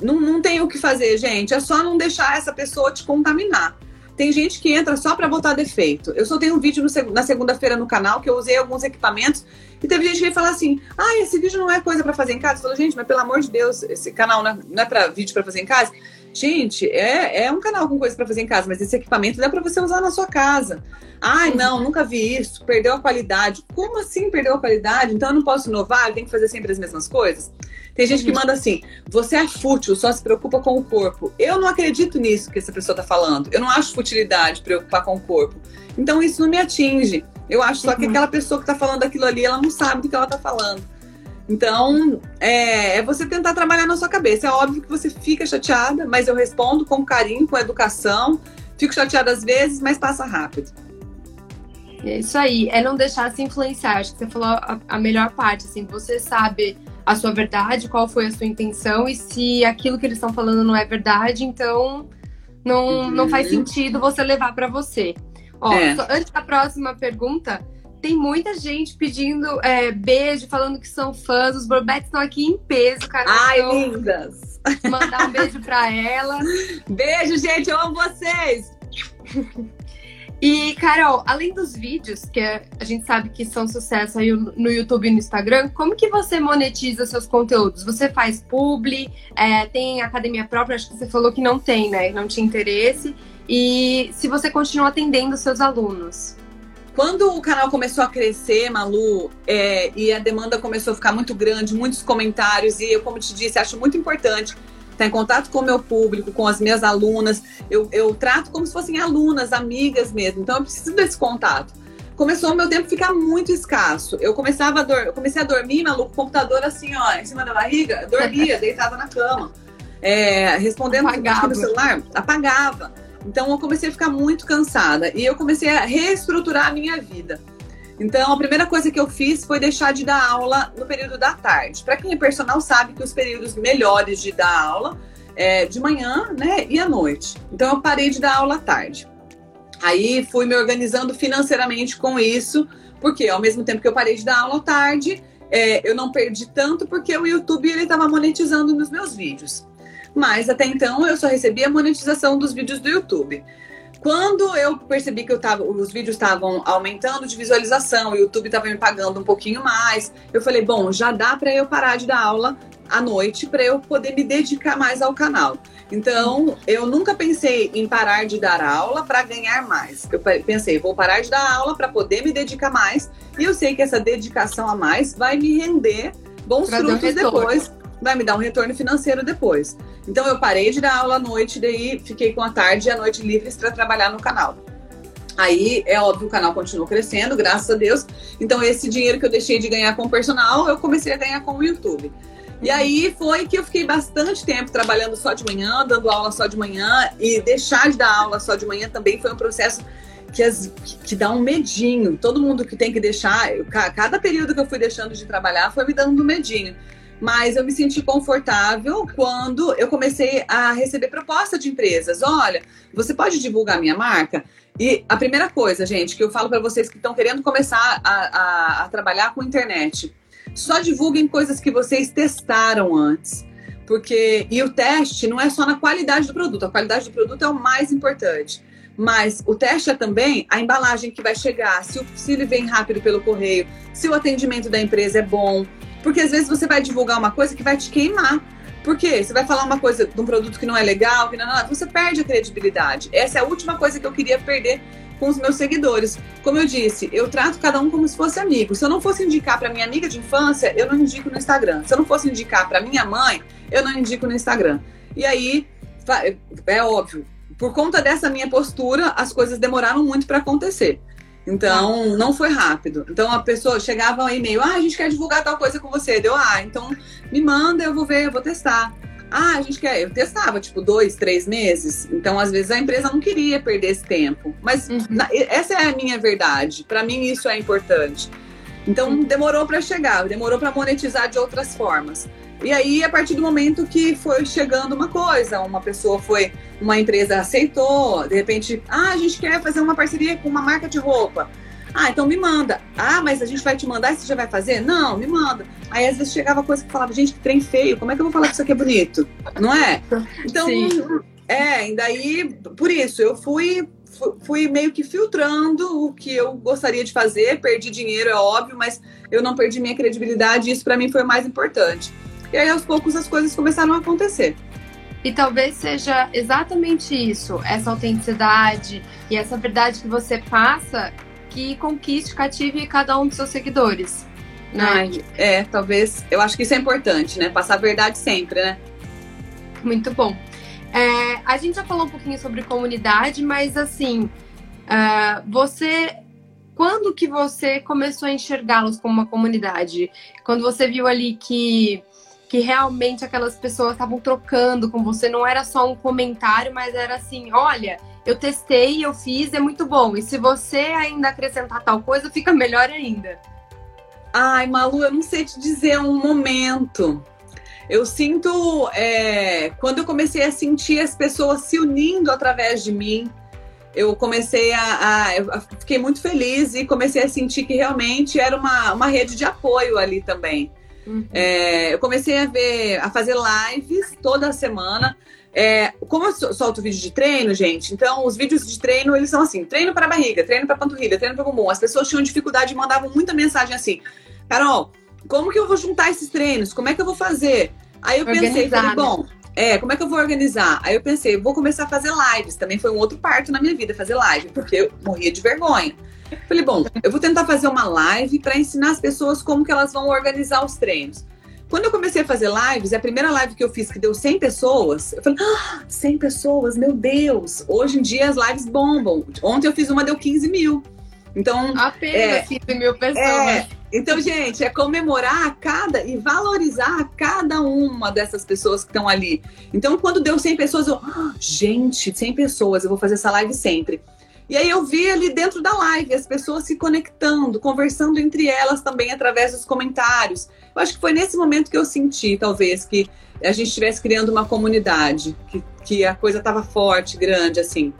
não, não tem o que fazer, gente. É só não deixar essa pessoa te contaminar. Tem gente que entra só para botar defeito. Eu só tenho um vídeo no, na segunda-feira no canal que eu usei alguns equipamentos e teve gente que veio falar assim: ah, esse vídeo não é coisa para fazer em casa. Eu falo, gente, mas pelo amor de Deus, esse canal não é, é para vídeo para fazer em casa. Gente, é, é um canal com coisa para fazer em casa, mas esse equipamento dá para você usar na sua casa. Ai, não, nunca vi isso, perdeu a qualidade. Como assim perdeu a qualidade? Então eu não posso inovar, eu tenho que fazer sempre as mesmas coisas? Tem gente que manda assim: você é fútil, só se preocupa com o corpo. Eu não acredito nisso que essa pessoa está falando. Eu não acho futilidade preocupar com o corpo. Então isso não me atinge. Eu acho só que uhum. aquela pessoa que está falando aquilo ali, ela não sabe do que ela está falando. Então, é, é, você tentar trabalhar na sua cabeça. É óbvio que você fica chateada, mas eu respondo com carinho, com educação. Fico chateada às vezes, mas passa rápido. É isso aí, é não deixar se influenciar. Acho que você falou a, a melhor parte, assim, você sabe a sua verdade, qual foi a sua intenção, e se aquilo que eles estão falando não é verdade, então não, não faz uhum. sentido você levar para você. Ó, é. só, antes da próxima pergunta, tem muita gente pedindo é, beijo, falando que são fãs. Os Borbetes estão aqui em peso, cara. Ai, então, lindas! Mandar um beijo pra ela. Beijo, gente, eu amo vocês! [LAUGHS] E, Carol, além dos vídeos, que a gente sabe que são sucesso aí no YouTube e no Instagram, como que você monetiza seus conteúdos? Você faz publi, é, tem academia própria, acho que você falou que não tem, né? Não tinha interesse. E se você continua atendendo seus alunos? Quando o canal começou a crescer, Malu, é, e a demanda começou a ficar muito grande, muitos comentários, e eu, como te disse, acho muito importante estar em contato com o meu público, com as minhas alunas. Eu, eu trato como se fossem alunas, amigas mesmo. Então eu preciso desse contato. Começou o meu tempo ficar muito escasso. Eu começava a eu comecei a dormir, maluco, computador assim, ó, em cima da barriga, dormia, [LAUGHS] deitada na cama. É, respondendo no celular, apagava. Então eu comecei a ficar muito cansada e eu comecei a reestruturar a minha vida. Então, a primeira coisa que eu fiz foi deixar de dar aula no período da tarde. Para quem é personal sabe que os períodos melhores de dar aula é de manhã, né, e à noite. Então, eu parei de dar aula à tarde. Aí fui me organizando financeiramente com isso, porque ao mesmo tempo que eu parei de dar aula à tarde, é, eu não perdi tanto porque o YouTube estava monetizando nos meus vídeos. Mas até então eu só recebia a monetização dos vídeos do YouTube. Quando eu percebi que eu tava, os vídeos estavam aumentando de visualização, o YouTube estava me pagando um pouquinho mais, eu falei, bom, já dá para eu parar de dar aula à noite para eu poder me dedicar mais ao canal. Então, eu nunca pensei em parar de dar aula para ganhar mais. Eu pensei, vou parar de dar aula para poder me dedicar mais, e eu sei que essa dedicação a mais vai me render bons pra frutos depois vai me dar um retorno financeiro depois. Então eu parei de dar aula à noite, daí fiquei com a tarde e a noite livres para trabalhar no canal. Aí é óbvio o canal continuou crescendo, graças a Deus. Então esse dinheiro que eu deixei de ganhar com o personal, eu comecei a ganhar com o YouTube. E aí foi que eu fiquei bastante tempo trabalhando só de manhã, dando aula só de manhã e deixar de dar aula só de manhã também foi um processo que, as, que dá um medinho. Todo mundo que tem que deixar, eu, cada período que eu fui deixando de trabalhar foi me dando um medinho mas eu me senti confortável quando eu comecei a receber proposta de empresas. Olha, você pode divulgar minha marca? E a primeira coisa, gente, que eu falo para vocês que estão querendo começar a, a, a trabalhar com internet, só divulguem coisas que vocês testaram antes. Porque, e o teste não é só na qualidade do produto, a qualidade do produto é o mais importante. Mas o teste é também a embalagem que vai chegar, se, o, se ele vem rápido pelo correio, se o atendimento da empresa é bom, porque às vezes você vai divulgar uma coisa que vai te queimar. Por quê? Você vai falar uma coisa de um produto que não é legal, que não, não, você perde a credibilidade. Essa é a última coisa que eu queria perder com os meus seguidores. Como eu disse, eu trato cada um como se fosse amigo. Se eu não fosse indicar para minha amiga de infância, eu não indico no Instagram. Se eu não fosse indicar para minha mãe, eu não indico no Instagram. E aí, é óbvio, por conta dessa minha postura, as coisas demoraram muito para acontecer. Então, não foi rápido. Então, a pessoa chegava um e-mail, ah, a gente quer divulgar tal coisa com você. Deu, ah, então me manda, eu vou ver, eu vou testar. Ah, a gente quer. Eu testava, tipo, dois, três meses. Então, às vezes, a empresa não queria perder esse tempo. Mas uhum. na, essa é a minha verdade. Para mim, isso é importante. Então, demorou para chegar, demorou para monetizar de outras formas. E aí, a partir do momento que foi chegando uma coisa, uma pessoa foi, uma empresa aceitou, de repente, ah, a gente quer fazer uma parceria com uma marca de roupa. Ah, então me manda. Ah, mas a gente vai te mandar e você já vai fazer? Não, me manda. Aí às vezes chegava coisa que falava, gente, que trem feio, como é que eu vou falar que isso aqui é bonito? Não é? Então, Sim. é, e daí, por isso, eu fui, fui meio que filtrando o que eu gostaria de fazer, perdi dinheiro, é óbvio, mas eu não perdi minha credibilidade, e isso para mim foi o mais importante. E aí, aos poucos, as coisas começaram a acontecer. E talvez seja exatamente isso, essa autenticidade e essa verdade que você passa que conquiste, cative cada um dos seus seguidores. Né? Ai, é, talvez. Eu acho que isso é importante, né? Passar a verdade sempre, né? Muito bom. É, a gente já falou um pouquinho sobre comunidade, mas assim, uh, você quando que você começou a enxergá-los como uma comunidade? Quando você viu ali que que realmente aquelas pessoas estavam trocando com você, não era só um comentário, mas era assim, olha, eu testei, eu fiz, é muito bom. E se você ainda acrescentar tal coisa, fica melhor ainda. Ai, Malu, eu não sei te dizer um momento. Eu sinto é, quando eu comecei a sentir as pessoas se unindo através de mim, eu comecei a, a, eu fiquei muito feliz e comecei a sentir que realmente era uma, uma rede de apoio ali também. Uhum. É, eu comecei a ver, a fazer lives toda semana. É, como eu solto vídeo de treino, gente, então os vídeos de treino, eles são assim, treino para barriga, treino para panturrilha, treino para bumbum. As pessoas tinham dificuldade e mandavam muita mensagem assim, Carol, como que eu vou juntar esses treinos? Como é que eu vou fazer? Aí eu pensei, falei, bom, é, como é que eu vou organizar? Aí eu pensei, vou começar a fazer lives. Também foi um outro parto na minha vida, fazer live, porque eu morria de vergonha. Falei, bom, eu vou tentar fazer uma live para ensinar as pessoas como que elas vão organizar os treinos. Quando eu comecei a fazer lives, a primeira live que eu fiz, que deu 100 pessoas, eu falei, ah, 100 pessoas, meu Deus! Hoje em dia as lives bombam. Ontem eu fiz uma, deu 15 mil. Então. Apenas é, 15 mil pessoas. É, então, gente, é comemorar cada e valorizar cada uma dessas pessoas que estão ali. Então, quando deu 100 pessoas, eu, ah, gente, 100 pessoas, eu vou fazer essa live sempre. E aí eu vi ali dentro da live as pessoas se conectando, conversando entre elas também através dos comentários. Eu acho que foi nesse momento que eu senti, talvez, que a gente estivesse criando uma comunidade, que, que a coisa estava forte, grande, assim.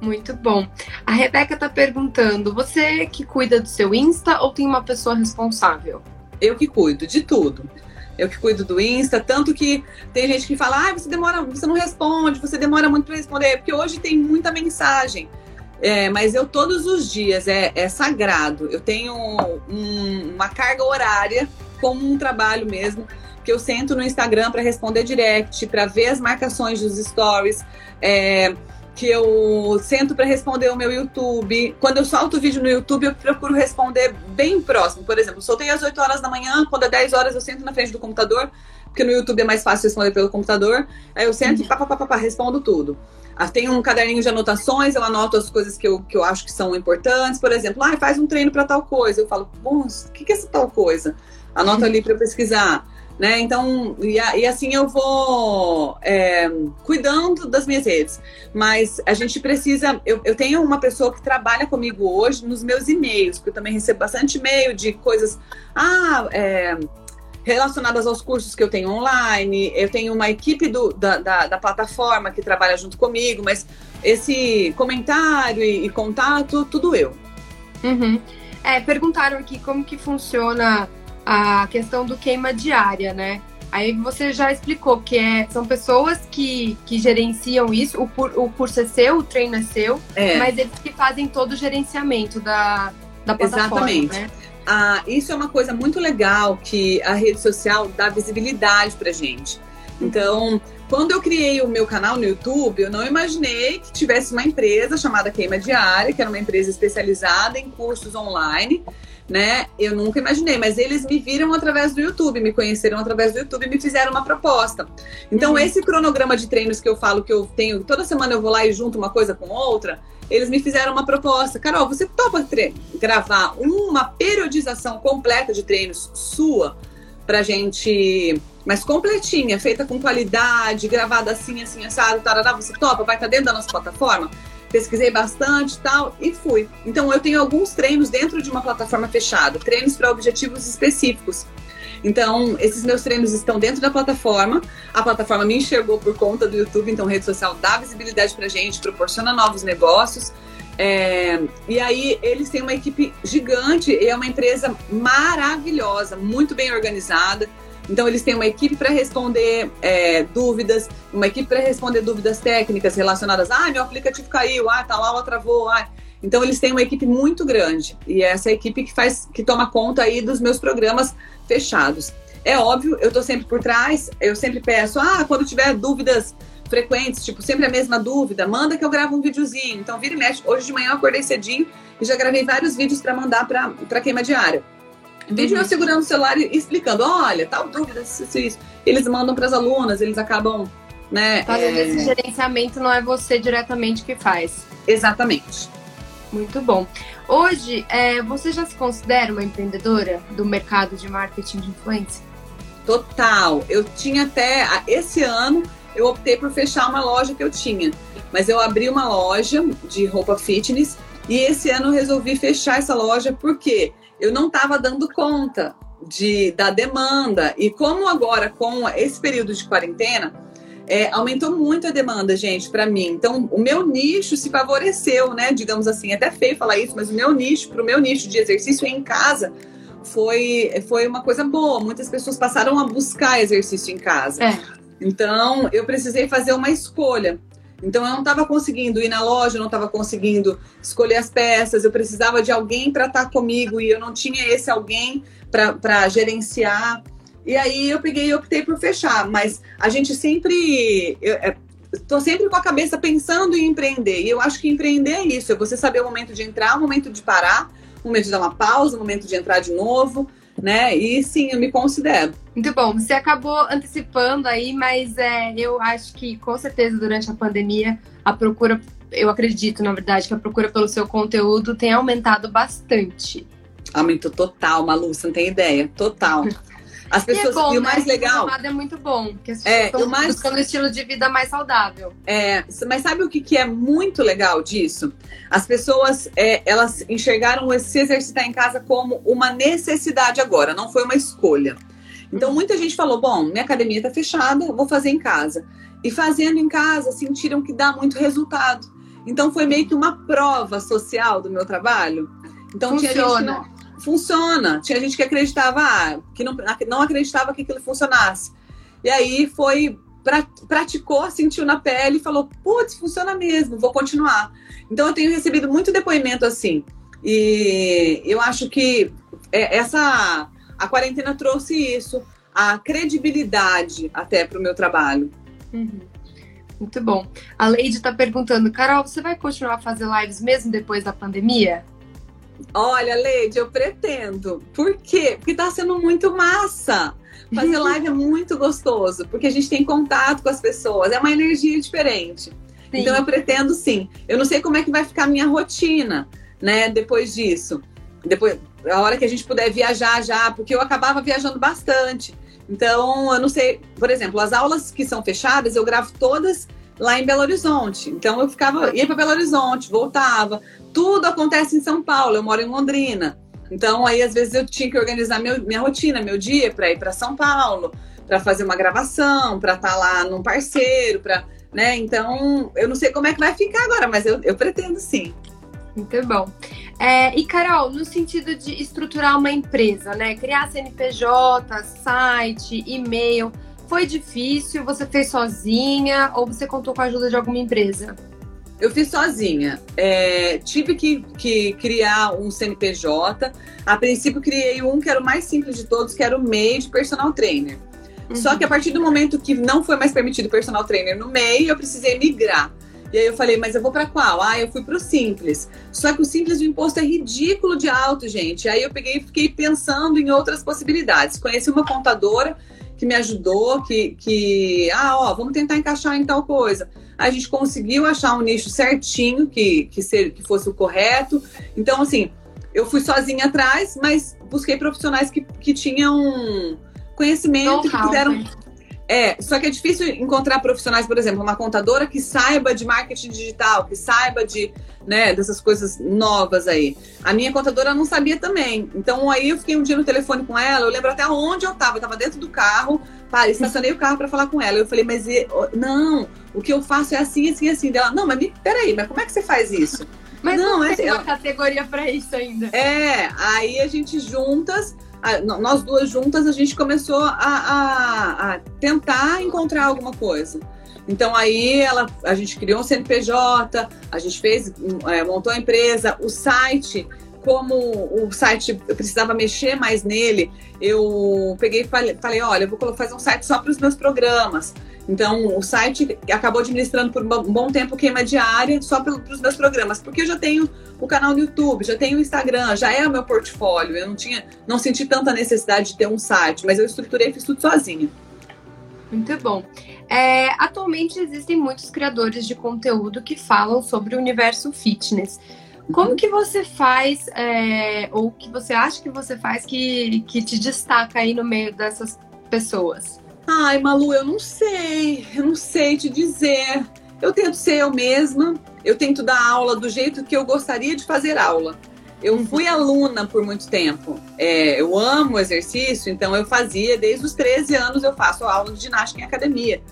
Muito bom. A Rebeca está perguntando: você que cuida do seu Insta ou tem uma pessoa responsável? Eu que cuido de tudo. Eu que cuido do Insta, tanto que tem gente que fala, ah, você demora, você não responde, você demora muito para responder, porque hoje tem muita mensagem. É, mas eu todos os dias é, é sagrado. Eu tenho um, uma carga horária como um trabalho mesmo que eu sento no Instagram para responder direct, para ver as marcações dos stories. É, que eu sento para responder o meu YouTube. Quando eu solto o vídeo no YouTube, eu procuro responder bem próximo. Por exemplo, soltei às 8 horas da manhã, quando é 10 horas eu sento na frente do computador, porque no YouTube é mais fácil responder pelo computador. Aí eu sento e pá, pá, pá, pá, respondo tudo. Ah, tem um caderninho de anotações, eu anoto as coisas que eu, que eu acho que são importantes. Por exemplo, ah, faz um treino para tal coisa. Eu falo, bom, o que, que é essa tal coisa? Anoto [LAUGHS] ali para pesquisar né? Então, e, e assim eu vou é, cuidando das minhas redes. Mas a gente precisa. Eu, eu tenho uma pessoa que trabalha comigo hoje nos meus e-mails, porque eu também recebo bastante e-mail de coisas. Ah, é, relacionadas aos cursos que eu tenho online. Eu tenho uma equipe do, da, da, da, plataforma que trabalha junto comigo, mas esse comentário e, e contato, tudo eu. Uhum. É, perguntaram aqui como que funciona a questão do queima diária, né? Aí você já explicou que é, são pessoas que, que gerenciam isso, o, o curso é seu, o treino é seu, é. mas eles que fazem todo o gerenciamento da, da plataforma. Exatamente. Né? Ah, isso é uma coisa muito legal que a rede social dá visibilidade pra gente. Então, quando eu criei o meu canal no YouTube, eu não imaginei que tivesse uma empresa chamada Queima Diária, que era uma empresa especializada em cursos online né? Eu nunca imaginei, mas eles me viram através do YouTube, me conheceram através do YouTube e me fizeram uma proposta. Então, uhum. esse cronograma de treinos que eu falo que eu tenho, toda semana eu vou lá e junto uma coisa com outra, eles me fizeram uma proposta. Carol, você topa gravar uma periodização completa de treinos sua pra gente, mas completinha, feita com qualidade, gravada assim, assim, assado, tarará, você topa? Vai estar tá dentro da nossa plataforma? Pesquisei bastante tal e fui. Então eu tenho alguns treinos dentro de uma plataforma fechada, treinos para objetivos específicos. Então, esses meus treinos estão dentro da plataforma. A plataforma me enxergou por conta do YouTube, então rede social dá visibilidade pra gente, proporciona novos negócios. É, e aí eles têm uma equipe gigante é uma empresa maravilhosa, muito bem organizada. Então, eles têm uma equipe para responder é, dúvidas, uma equipe para responder dúvidas técnicas relacionadas. Ah, meu aplicativo caiu, ah, tá lá, ela travou. Ah. Então, eles têm uma equipe muito grande. E é essa equipe que faz, que toma conta aí dos meus programas fechados. É óbvio, eu estou sempre por trás, eu sempre peço, ah, quando tiver dúvidas frequentes, tipo, sempre a mesma dúvida, manda que eu gravo um videozinho. Então, vira e mexe. Hoje de manhã eu acordei cedinho e já gravei vários vídeos para mandar para queima diária. Vídeo eu segurando o celular e explicando, olha, tal dúvida, isso, isso. Eles mandam para as alunas, eles acabam, né? Fazendo é... esse gerenciamento não é você diretamente que faz. Exatamente. Muito bom. Hoje, é, você já se considera uma empreendedora do mercado de marketing de influência? Total. Eu tinha até esse ano eu optei por fechar uma loja que eu tinha, mas eu abri uma loja de roupa fitness e esse ano eu resolvi fechar essa loja porque eu não estava dando conta de, da demanda. E como agora, com esse período de quarentena, é, aumentou muito a demanda, gente, para mim. Então, o meu nicho se favoreceu, né? Digamos assim, é até feio falar isso, mas o meu nicho, para o meu nicho de exercício em casa, foi, foi uma coisa boa. Muitas pessoas passaram a buscar exercício em casa. É. Então, eu precisei fazer uma escolha. Então, eu não estava conseguindo ir na loja, não estava conseguindo escolher as peças, eu precisava de alguém para estar tá comigo e eu não tinha esse alguém para gerenciar. E aí eu peguei e optei por fechar. Mas a gente sempre. Estou é, sempre com a cabeça pensando em empreender. E eu acho que empreender é isso: é você saber o momento de entrar, o momento de parar, o momento de dar uma pausa, o momento de entrar de novo. Né? E sim, eu me considero. Muito bom. Você acabou antecipando aí, mas é, eu acho que com certeza durante a pandemia a procura, eu acredito, na verdade, que a procura pelo seu conteúdo tem aumentado bastante. Aumentou total, Malu, você não tem ideia. Total. [LAUGHS] As pessoas. E, é bom, e o mais né? legal. é muito bom, porque as pessoas é, estão mais... buscando um estilo de vida mais saudável. É, mas sabe o que, que é muito legal disso? As pessoas é, elas enxergaram se exercitar em casa como uma necessidade agora, não foi uma escolha. Então uhum. muita gente falou: bom, minha academia está fechada, vou fazer em casa. E fazendo em casa, sentiram que dá muito resultado. Então foi meio que uma prova social do meu trabalho. Então Funciona. tinha gente não, funciona. Tinha gente que acreditava, ah, que não, não acreditava que aquilo funcionasse. E aí foi, praticou, sentiu na pele e falou, putz, funciona mesmo, vou continuar. Então eu tenho recebido muito depoimento assim. E eu acho que é, essa a quarentena trouxe isso, a credibilidade até para o meu trabalho. Uhum. Muito bom. A Leide está perguntando, Carol, você vai continuar a fazer lives mesmo depois da pandemia? Olha, Leide, eu pretendo. Por quê? Porque tá sendo muito massa. Fazer [LAUGHS] live é muito gostoso, porque a gente tem contato com as pessoas, é uma energia diferente. Sim. Então eu pretendo sim. Eu não sei como é que vai ficar a minha rotina, né, depois disso. Depois, a hora que a gente puder viajar já, porque eu acabava viajando bastante. Então, eu não sei, por exemplo, as aulas que são fechadas, eu gravo todas lá em Belo Horizonte. Então eu ficava, ia para Belo Horizonte, voltava. Tudo acontece em São Paulo, eu moro em Londrina. Então aí às vezes eu tinha que organizar meu, minha rotina, meu dia para ir para São Paulo, para fazer uma gravação, para estar tá lá num parceiro, para, né? Então, eu não sei como é que vai ficar agora, mas eu, eu pretendo sim. Muito bom. É, e Carol, no sentido de estruturar uma empresa, né? Criar CNPJ, site, e-mail, foi difícil? Você fez sozinha ou você contou com a ajuda de alguma empresa? Eu fiz sozinha. É, tive que, que, criar um CNPJ. A princípio, criei um que era o mais simples de todos, que era o MEI de personal trainer. Uhum. Só que a partir do momento que não foi mais permitido personal trainer no MEI, eu precisei migrar. E aí eu falei, mas eu vou para qual? Ah, eu fui para o simples. Só que o simples do imposto é ridículo de alto, gente. Aí eu peguei e fiquei pensando em outras possibilidades. Conheci uma contadora que me ajudou, que, que, ah, ó, vamos tentar encaixar em tal coisa. A gente conseguiu achar um nicho certinho que, que, ser, que fosse o correto. Então, assim, eu fui sozinha atrás, mas busquei profissionais que, que tinham conhecimento, que puderam, né? É, só que é difícil encontrar profissionais, por exemplo, uma contadora que saiba de marketing digital, que saiba de, né, dessas coisas novas aí. A minha contadora não sabia também. Então aí eu fiquei um dia no telefone com ela, eu lembro até onde eu estava, eu estava dentro do carro, pá, estacionei o carro para falar com ela. Eu falei, mas não, o que eu faço é assim, assim, assim. Dela, não, mas me, peraí, mas como é que você faz isso? [LAUGHS] Mas não, não é tem ela... uma categoria para isso ainda. É, aí a gente juntas a, nós duas juntas, a gente começou a, a, a, tentar encontrar alguma coisa. Então aí ela, a gente criou um CNPJ, a gente fez, é, montou a empresa, o site, como o site eu precisava mexer mais nele, eu peguei e falei olha, eu vou fazer um site só para os meus programas. Então, o site acabou administrando por um bom tempo queima diária só para os meus programas, porque eu já tenho o canal no YouTube, já tenho o Instagram, já é o meu portfólio. Eu não tinha, não senti tanta necessidade de ter um site, mas eu estruturei e fiz tudo sozinha. Muito bom. É, atualmente existem muitos criadores de conteúdo que falam sobre o universo fitness. Como uhum. que você faz, é, ou que você acha que você faz que, que te destaca aí no meio dessas pessoas? Ai, Malu, eu não sei, eu não sei te dizer. Eu tento ser eu mesma, eu tento dar aula do jeito que eu gostaria de fazer aula. Eu uhum. fui aluna por muito tempo. É, eu amo exercício, então eu fazia, desde os 13 anos eu faço aula de ginástica em academia.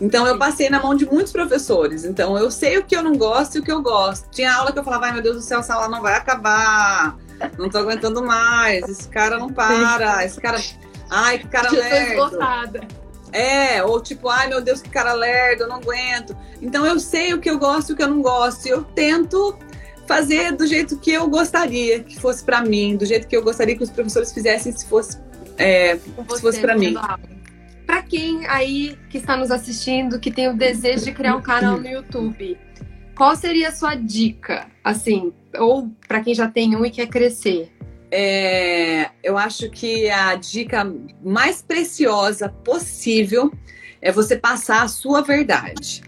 Então eu passei na mão de muitos professores. Então eu sei o que eu não gosto e o que eu gosto. Tinha aula que eu falava, ai meu Deus do céu, essa aula não vai acabar. Não tô aguentando mais. Esse cara não para. Esse cara. Ai, que cara lerdo. É, ou tipo, ai meu Deus, que cara lerdo, eu não aguento. Então eu sei o que eu gosto e o que eu não gosto. E eu tento fazer do jeito que eu gostaria que fosse para mim, do jeito que eu gostaria que os professores fizessem se fosse, é, se fosse para mim. Para quem aí que está nos assistindo, que tem o desejo de criar um canal no YouTube, qual seria a sua dica, assim, ou para quem já tem um e quer crescer? É, eu acho que a dica mais preciosa possível é você passar a sua verdade.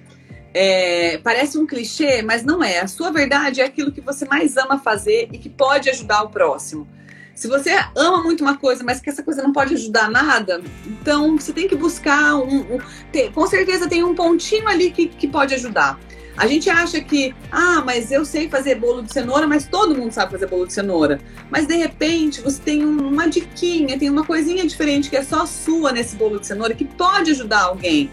É, parece um clichê, mas não é. A sua verdade é aquilo que você mais ama fazer e que pode ajudar o próximo. Se você ama muito uma coisa, mas que essa coisa não pode ajudar nada, então você tem que buscar um. um ter, com certeza tem um pontinho ali que, que pode ajudar. A gente acha que, ah, mas eu sei fazer bolo de cenoura, mas todo mundo sabe fazer bolo de cenoura. Mas de repente você tem uma diquinha, tem uma coisinha diferente que é só sua nesse bolo de cenoura que pode ajudar alguém.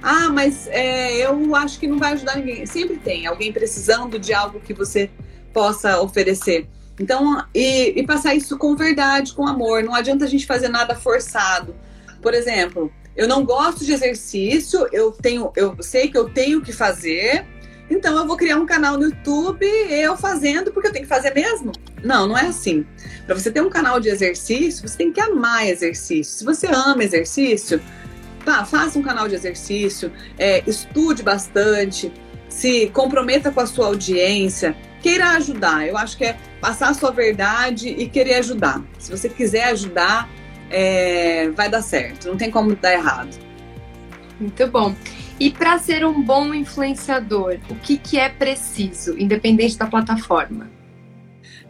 Ah, mas é, eu acho que não vai ajudar ninguém. Sempre tem alguém precisando de algo que você possa oferecer. Então, e, e passar isso com verdade, com amor. Não adianta a gente fazer nada forçado. Por exemplo, eu não gosto de exercício, eu tenho, eu sei que eu tenho que fazer, então eu vou criar um canal no YouTube eu fazendo porque eu tenho que fazer mesmo. Não, não é assim. Para você ter um canal de exercício, você tem que amar exercício. Se você ama exercício, Tá, faça um canal de exercício, é, estude bastante, se comprometa com a sua audiência, queira ajudar. Eu acho que é passar a sua verdade e querer ajudar. Se você quiser ajudar, é, vai dar certo, não tem como dar errado. Muito bom. E para ser um bom influenciador, o que, que é preciso, independente da plataforma?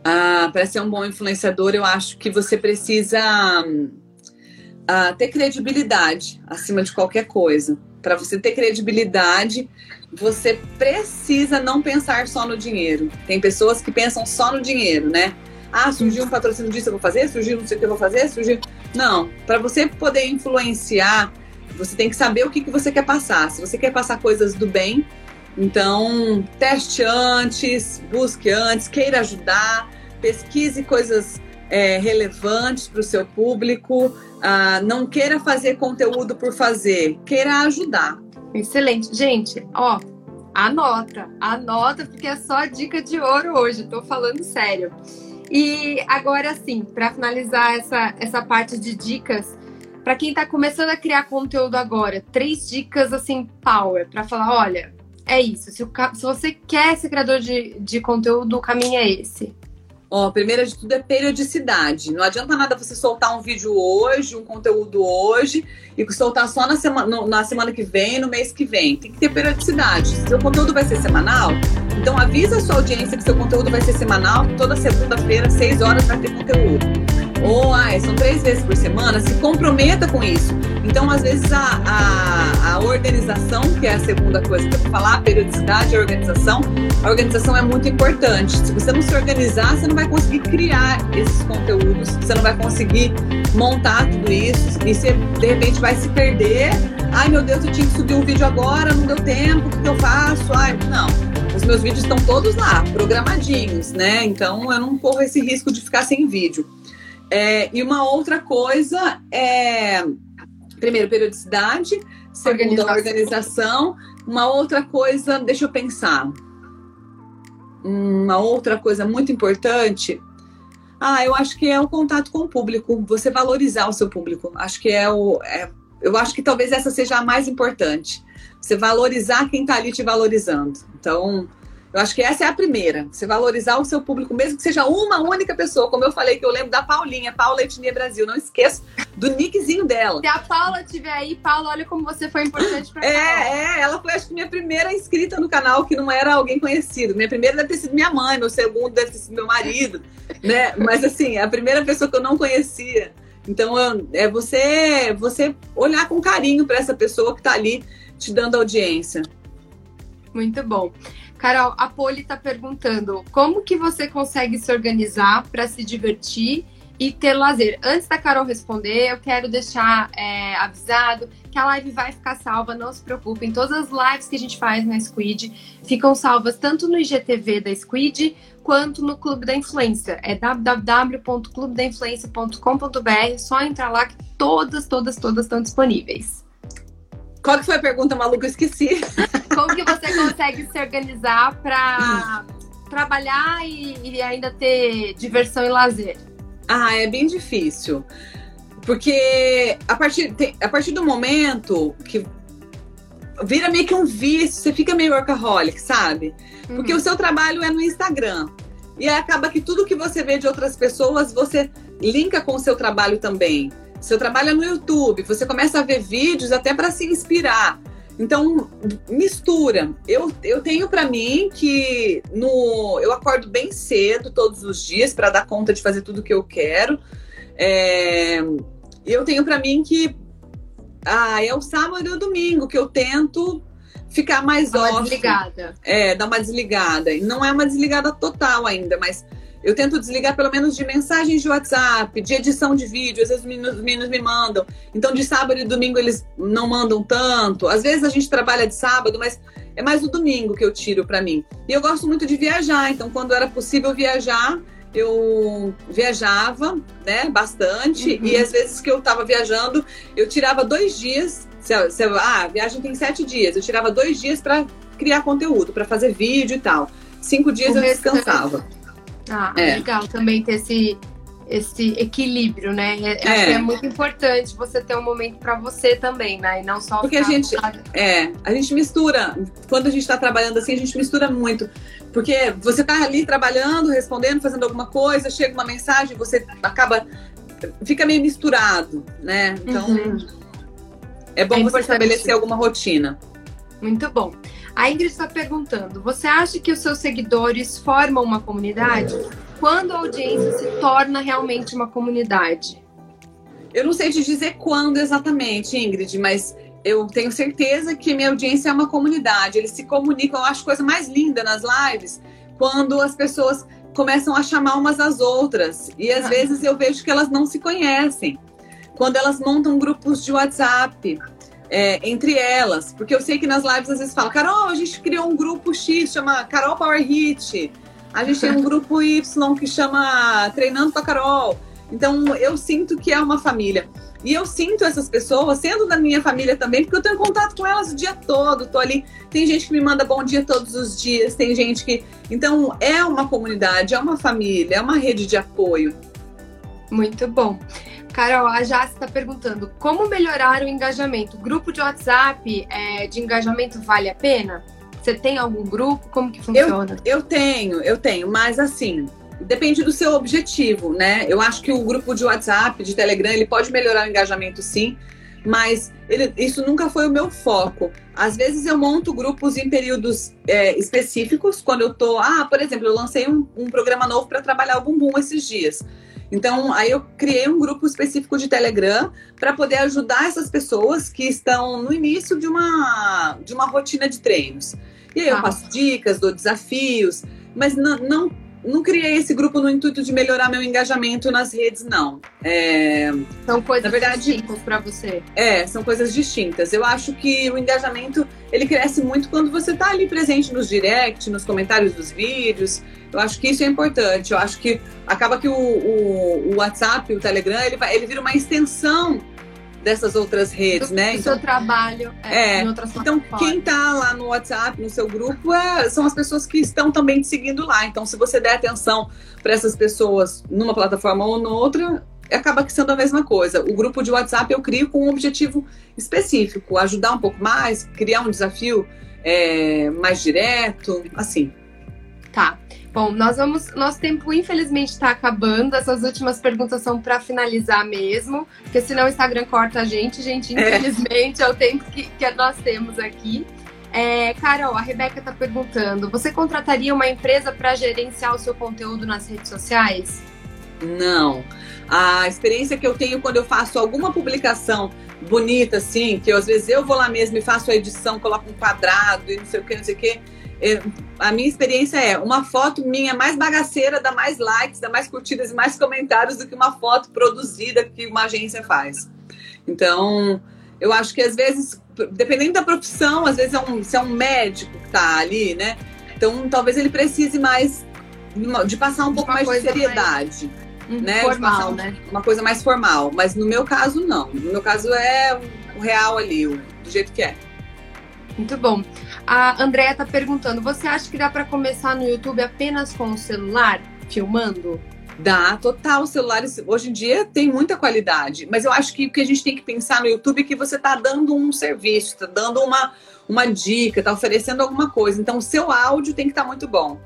Ah, para ser um bom influenciador, eu acho que você precisa uh, ter credibilidade acima de qualquer coisa. Para você ter credibilidade, você precisa não pensar só no dinheiro. Tem pessoas que pensam só no dinheiro, né? Ah, surgiu um patrocínio disso, eu vou fazer, surgiu não sei o que eu vou fazer, surgiu. Não, para você poder influenciar, você tem que saber o que, que você quer passar. Se você quer passar coisas do bem, então teste antes, busque antes, queira ajudar, pesquise coisas é, relevantes para o seu público, ah, não queira fazer conteúdo por fazer, queira ajudar. Excelente. Gente, ó, anota, anota, porque é só dica de ouro hoje, tô falando sério. E agora sim, para finalizar essa, essa parte de dicas, para quem está começando a criar conteúdo agora, três dicas assim, power, para falar: olha, é isso. Se, o, se, você quer ser criador de, de conteúdo, o caminho é esse. Ó, primeira de tudo é periodicidade. Não adianta nada você soltar um vídeo hoje, um conteúdo hoje, e soltar só na semana, na semana que vem, no mês que vem. Tem que ter periodicidade. Se seu conteúdo vai ser semanal, então avisa a sua audiência que seu conteúdo vai ser semanal, toda segunda-feira, seis horas, vai ter conteúdo. Ou, ah, são três vezes por semana, se comprometa com isso. Então, às vezes, a, a, a organização, que é a segunda coisa que eu vou falar, a periodicidade e a organização, a organização é muito importante. Se você não se organizar, você não vai conseguir criar esses conteúdos, você não vai conseguir montar tudo isso, e você, de repente, vai se perder. Ai, meu Deus, eu tinha que subir um vídeo agora, não deu tempo, o que, que eu faço? Ai, não. Os meus vídeos estão todos lá, programadinhos, né? Então, eu não corro esse risco de ficar sem vídeo. É, e uma outra coisa é, primeiro, periodicidade, segundo, organização. organização. Uma outra coisa, deixa eu pensar. Uma outra coisa muito importante. Ah, eu acho que é o contato com o público, você valorizar o seu público. Acho que é o. É, eu acho que talvez essa seja a mais importante. Você valorizar quem está ali te valorizando. Então, eu acho que essa é a primeira. Você valorizar o seu público, mesmo que seja uma única pessoa. Como eu falei, que eu lembro da Paulinha, Paula Etnia Brasil. Não esqueço do nickzinho dela. Se a Paula estiver aí, Paula, olha como você foi importante pra É, é. Ela foi, acho que, minha primeira inscrita no canal, que não era alguém conhecido. Minha primeira deve ter sido minha mãe, meu segundo deve ter sido meu marido, [LAUGHS] né? Mas, assim, a primeira pessoa que eu não conhecia. Então, é você, você olhar com carinho para essa pessoa que está ali te dando audiência. Muito bom. Carol, a Poli está perguntando como que você consegue se organizar para se divertir e ter lazer. Antes da Carol responder, eu quero deixar é, avisado que a live vai ficar salva, não se preocupem. Todas as lives que a gente faz na Squid ficam salvas tanto no IGTV da Squid quanto no Clube da Influência. É www.clubedainfluência.com.br, só entrar lá que todas, todas, todas estão disponíveis. Qual que foi a pergunta maluca? Eu esqueci. [LAUGHS] Como que você consegue se organizar para trabalhar e, e ainda ter diversão e lazer? Ah, é bem difícil. Porque a partir, a partir do momento que vira meio que um vício, você fica meio workaholic, sabe? Porque uhum. o seu trabalho é no Instagram. E acaba que tudo que você vê de outras pessoas, você linka com o seu trabalho também. Seu trabalho é no YouTube, você começa a ver vídeos até para se inspirar. Então, mistura. Eu, eu tenho para mim que no eu acordo bem cedo todos os dias para dar conta de fazer tudo que eu quero. É, eu tenho para mim que ah, é o sábado e o domingo que eu tento ficar mais dar uma desligada. É, dar uma desligada. E não é uma desligada total ainda, mas eu tento desligar pelo menos de mensagens de WhatsApp, de edição de vídeo, às vezes os meninos, os meninos, me mandam. Então, de sábado e domingo eles não mandam tanto. Às vezes a gente trabalha de sábado, mas é mais o domingo que eu tiro para mim. E eu gosto muito de viajar, então quando era possível viajar, eu viajava, né, bastante. Uhum. E às vezes que eu tava viajando, eu tirava dois dias. Se, se, ah, a viagem tem sete dias. Eu tirava dois dias para criar conteúdo, para fazer vídeo e tal. Cinco dias o eu descansava. Ah, é. legal também ter esse, esse equilíbrio, né? É, é. Acho que é muito importante você ter um momento para você também, né? E não só porque a gente é a gente mistura quando a gente está trabalhando assim a gente mistura muito porque você tá ali trabalhando, respondendo, fazendo alguma coisa, chega uma mensagem, você acaba fica meio misturado, né? Então uhum. é bom é você estabelecer alguma rotina. Muito bom. A Ingrid está perguntando: você acha que os seus seguidores formam uma comunidade? Quando a audiência se torna realmente uma comunidade? Eu não sei te dizer quando exatamente, Ingrid, mas eu tenho certeza que minha audiência é uma comunidade. Eles se comunicam. Eu acho coisa mais linda nas lives quando as pessoas começam a chamar umas às outras. E às ah. vezes eu vejo que elas não se conhecem. Quando elas montam grupos de WhatsApp é, entre elas, porque eu sei que nas lives às vezes fala, Carol, a gente criou um grupo X, chama Carol Power Hit, a gente tem um [LAUGHS] grupo Y que chama Treinando com a Carol. Então eu sinto que é uma família. E eu sinto essas pessoas sendo da minha família também, porque eu tenho contato com elas o dia todo, tô ali. Tem gente que me manda bom dia todos os dias, tem gente que. Então é uma comunidade, é uma família, é uma rede de apoio. Muito bom. Carol, a Jace está perguntando como melhorar o engajamento. Grupo de WhatsApp é, de engajamento vale a pena? Você tem algum grupo? Como que funciona? Eu, eu tenho, eu tenho, mas assim, depende do seu objetivo, né? Eu acho que o grupo de WhatsApp, de Telegram, ele pode melhorar o engajamento sim, mas ele, isso nunca foi o meu foco. Às vezes eu monto grupos em períodos é, específicos, quando eu tô. Ah, por exemplo, eu lancei um, um programa novo para trabalhar o bumbum esses dias. Então, aí eu criei um grupo específico de Telegram para poder ajudar essas pessoas que estão no início de uma, de uma rotina de treinos. E aí eu passo tá. dicas, dou desafios, mas não, não não criei esse grupo no intuito de melhorar meu engajamento nas redes, não. É... São coisas Na verdade, distintas para você. É, são coisas distintas. Eu acho que o engajamento ele cresce muito quando você está ali presente nos direct, nos comentários dos vídeos. Eu acho que isso é importante. Eu acho que acaba que o, o, o WhatsApp, o Telegram, ele, vai, ele vira uma extensão dessas outras redes, do, né? Do então, seu trabalho é, é, Então, quem tá lá no WhatsApp, no seu grupo, é, são as pessoas que estão também te seguindo lá. Então, se você der atenção para essas pessoas numa plataforma ou noutra, acaba sendo a mesma coisa. O grupo de WhatsApp eu crio com um objetivo específico, ajudar um pouco mais, criar um desafio é, mais direto, assim. Tá. Bom, nós vamos. Nosso tempo, infelizmente, está acabando. Essas últimas perguntas são para finalizar mesmo, porque senão o Instagram corta a gente, gente. É. Infelizmente, é, é o tempo que, que nós temos aqui. É, Carol, a Rebeca está perguntando: você contrataria uma empresa para gerenciar o seu conteúdo nas redes sociais? Não. A experiência que eu tenho quando eu faço alguma publicação bonita, assim, que eu, às vezes eu vou lá mesmo e faço a edição, coloco um quadrado e não sei o que, não sei o que a minha experiência é uma foto minha mais bagaceira dá mais likes, dá mais curtidas e mais comentários do que uma foto produzida que uma agência faz. Então, eu acho que às vezes, dependendo da profissão, às vezes é um, se é um médico que está ali, né? Então, talvez ele precise mais de passar um pouco mais de seriedade. Mais... Né? Formal, né? Uma coisa mais formal. Mas no meu caso, não. No meu caso é o real ali, o, do jeito que é. Muito bom. A Andrea tá perguntando: você acha que dá para começar no YouTube apenas com o celular, filmando? Dá, total. Os celulares hoje em dia tem muita qualidade. Mas eu acho que o que a gente tem que pensar no YouTube é que você está dando um serviço, está dando uma, uma dica, está oferecendo alguma coisa. Então, o seu áudio tem que estar tá muito bom.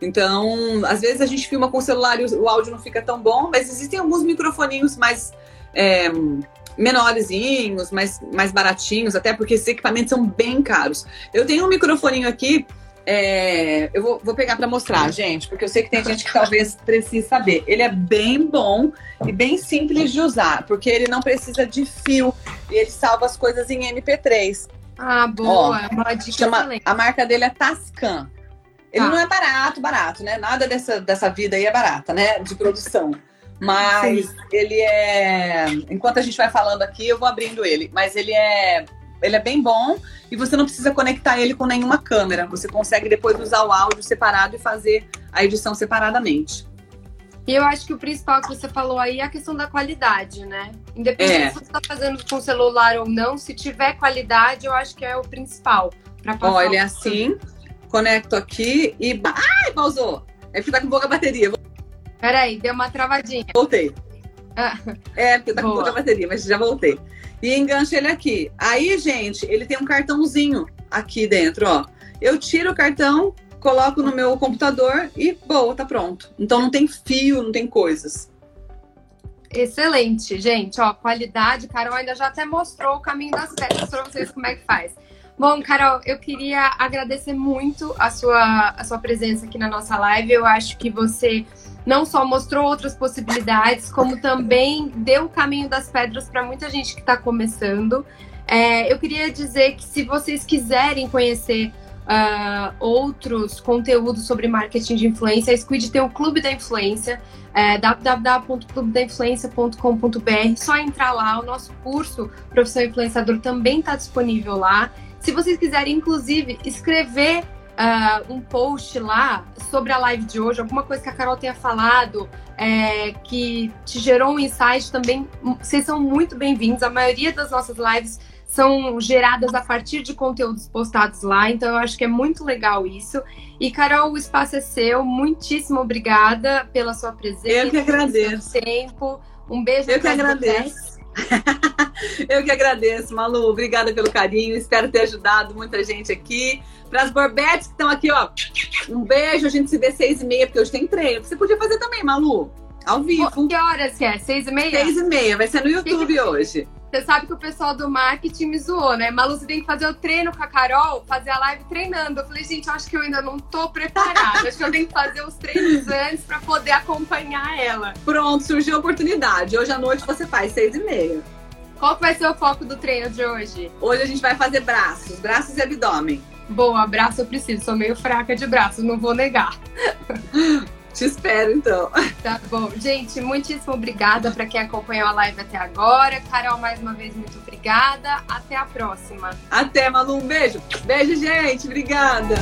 Então, às vezes a gente filma com o celular e o áudio não fica tão bom, mas existem alguns microfoninhos mais. É, menorzinhos, mais, mais baratinhos, até porque esses equipamentos são bem caros. Eu tenho um microfoninho aqui é, eu vou, vou pegar para mostrar, gente, porque eu sei que tem gente que talvez precise saber. Ele é bem bom e bem simples de usar, porque ele não precisa de fio e ele salva as coisas em MP3. Ah, boa, Ó, é uma dica chama, A marca dele é Tascam. Ele tá. não é barato, barato, né? Nada dessa, dessa vida aí é barata, né? De produção. Mas Sim. ele é. Enquanto a gente vai falando aqui, eu vou abrindo ele. Mas ele é ele é bem bom e você não precisa conectar ele com nenhuma câmera. Você consegue depois usar o áudio separado e fazer a edição separadamente. E eu acho que o principal que você falou aí é a questão da qualidade, né? Independente é. se você está fazendo com celular ou não, se tiver qualidade, eu acho que é o principal. Ó, ele é assim, conecto aqui e. Ai, pausou! É porque tá com pouca bateria. Peraí, deu uma travadinha. Voltei. Ah. É, porque tá Boa. com pouca bateria, mas já voltei e engancha ele aqui. Aí, gente, ele tem um cartãozinho aqui dentro, ó. Eu tiro o cartão, coloco no meu computador e boa, tá pronto. Então não tem fio, não tem coisas. Excelente, gente. Ó, qualidade. Carol ainda já até mostrou o caminho das pedras para vocês como é que faz. Bom, Carol, eu queria agradecer muito a sua, a sua presença aqui na nossa live. Eu acho que você não só mostrou outras possibilidades, como também deu o caminho das pedras para muita gente que está começando. É, eu queria dizer que se vocês quiserem conhecer uh, outros conteúdos sobre marketing de influência, a Squid tem o Clube da Influência, é, www.clubedainfluência.com.br. Só entrar lá, o nosso curso Profissão Influenciador também está disponível lá. Se vocês quiserem, inclusive, escrever uh, um post lá sobre a live de hoje, alguma coisa que a Carol tenha falado, é, que te gerou um insight também, vocês são muito bem-vindos. A maioria das nossas lives são geradas a partir de conteúdos postados lá, então eu acho que é muito legal isso. E Carol, o espaço é seu. Muitíssimo obrigada pela sua presença. Eu que agradeço. Pelo tempo. Um beijo. Eu que agradeço. [LAUGHS] eu que agradeço, Malu. Obrigada pelo carinho. Espero ter ajudado muita gente aqui. Para as Borbetes que estão aqui, ó. Um beijo, a gente se vê seis e meia, porque hoje tem treino. Você podia fazer também, Malu. Ao vivo. Que horas que é? Seis e meia? Seis e meia, vai ser no YouTube hoje. Você sabe que o pessoal do marketing me zoou, né? Malu, você tem que fazer o treino com a Carol, fazer a live treinando. Eu falei, gente, eu acho que eu ainda não tô preparada. acho que eu tenho que fazer os treinos antes para poder acompanhar ela. Pronto, surgiu a oportunidade. Hoje à noite você faz seis e meia. Qual que vai ser o foco do treino de hoje? Hoje a gente vai fazer braços, braços e abdômen. Boa, braço eu preciso. Sou meio fraca de braço, não vou negar. [LAUGHS] Te espero, então. Tá bom. Gente, muitíssimo obrigada para quem acompanhou a live até agora. Carol, mais uma vez, muito obrigada. Até a próxima. Até, Malu. Um beijo. Beijo, gente. Obrigada.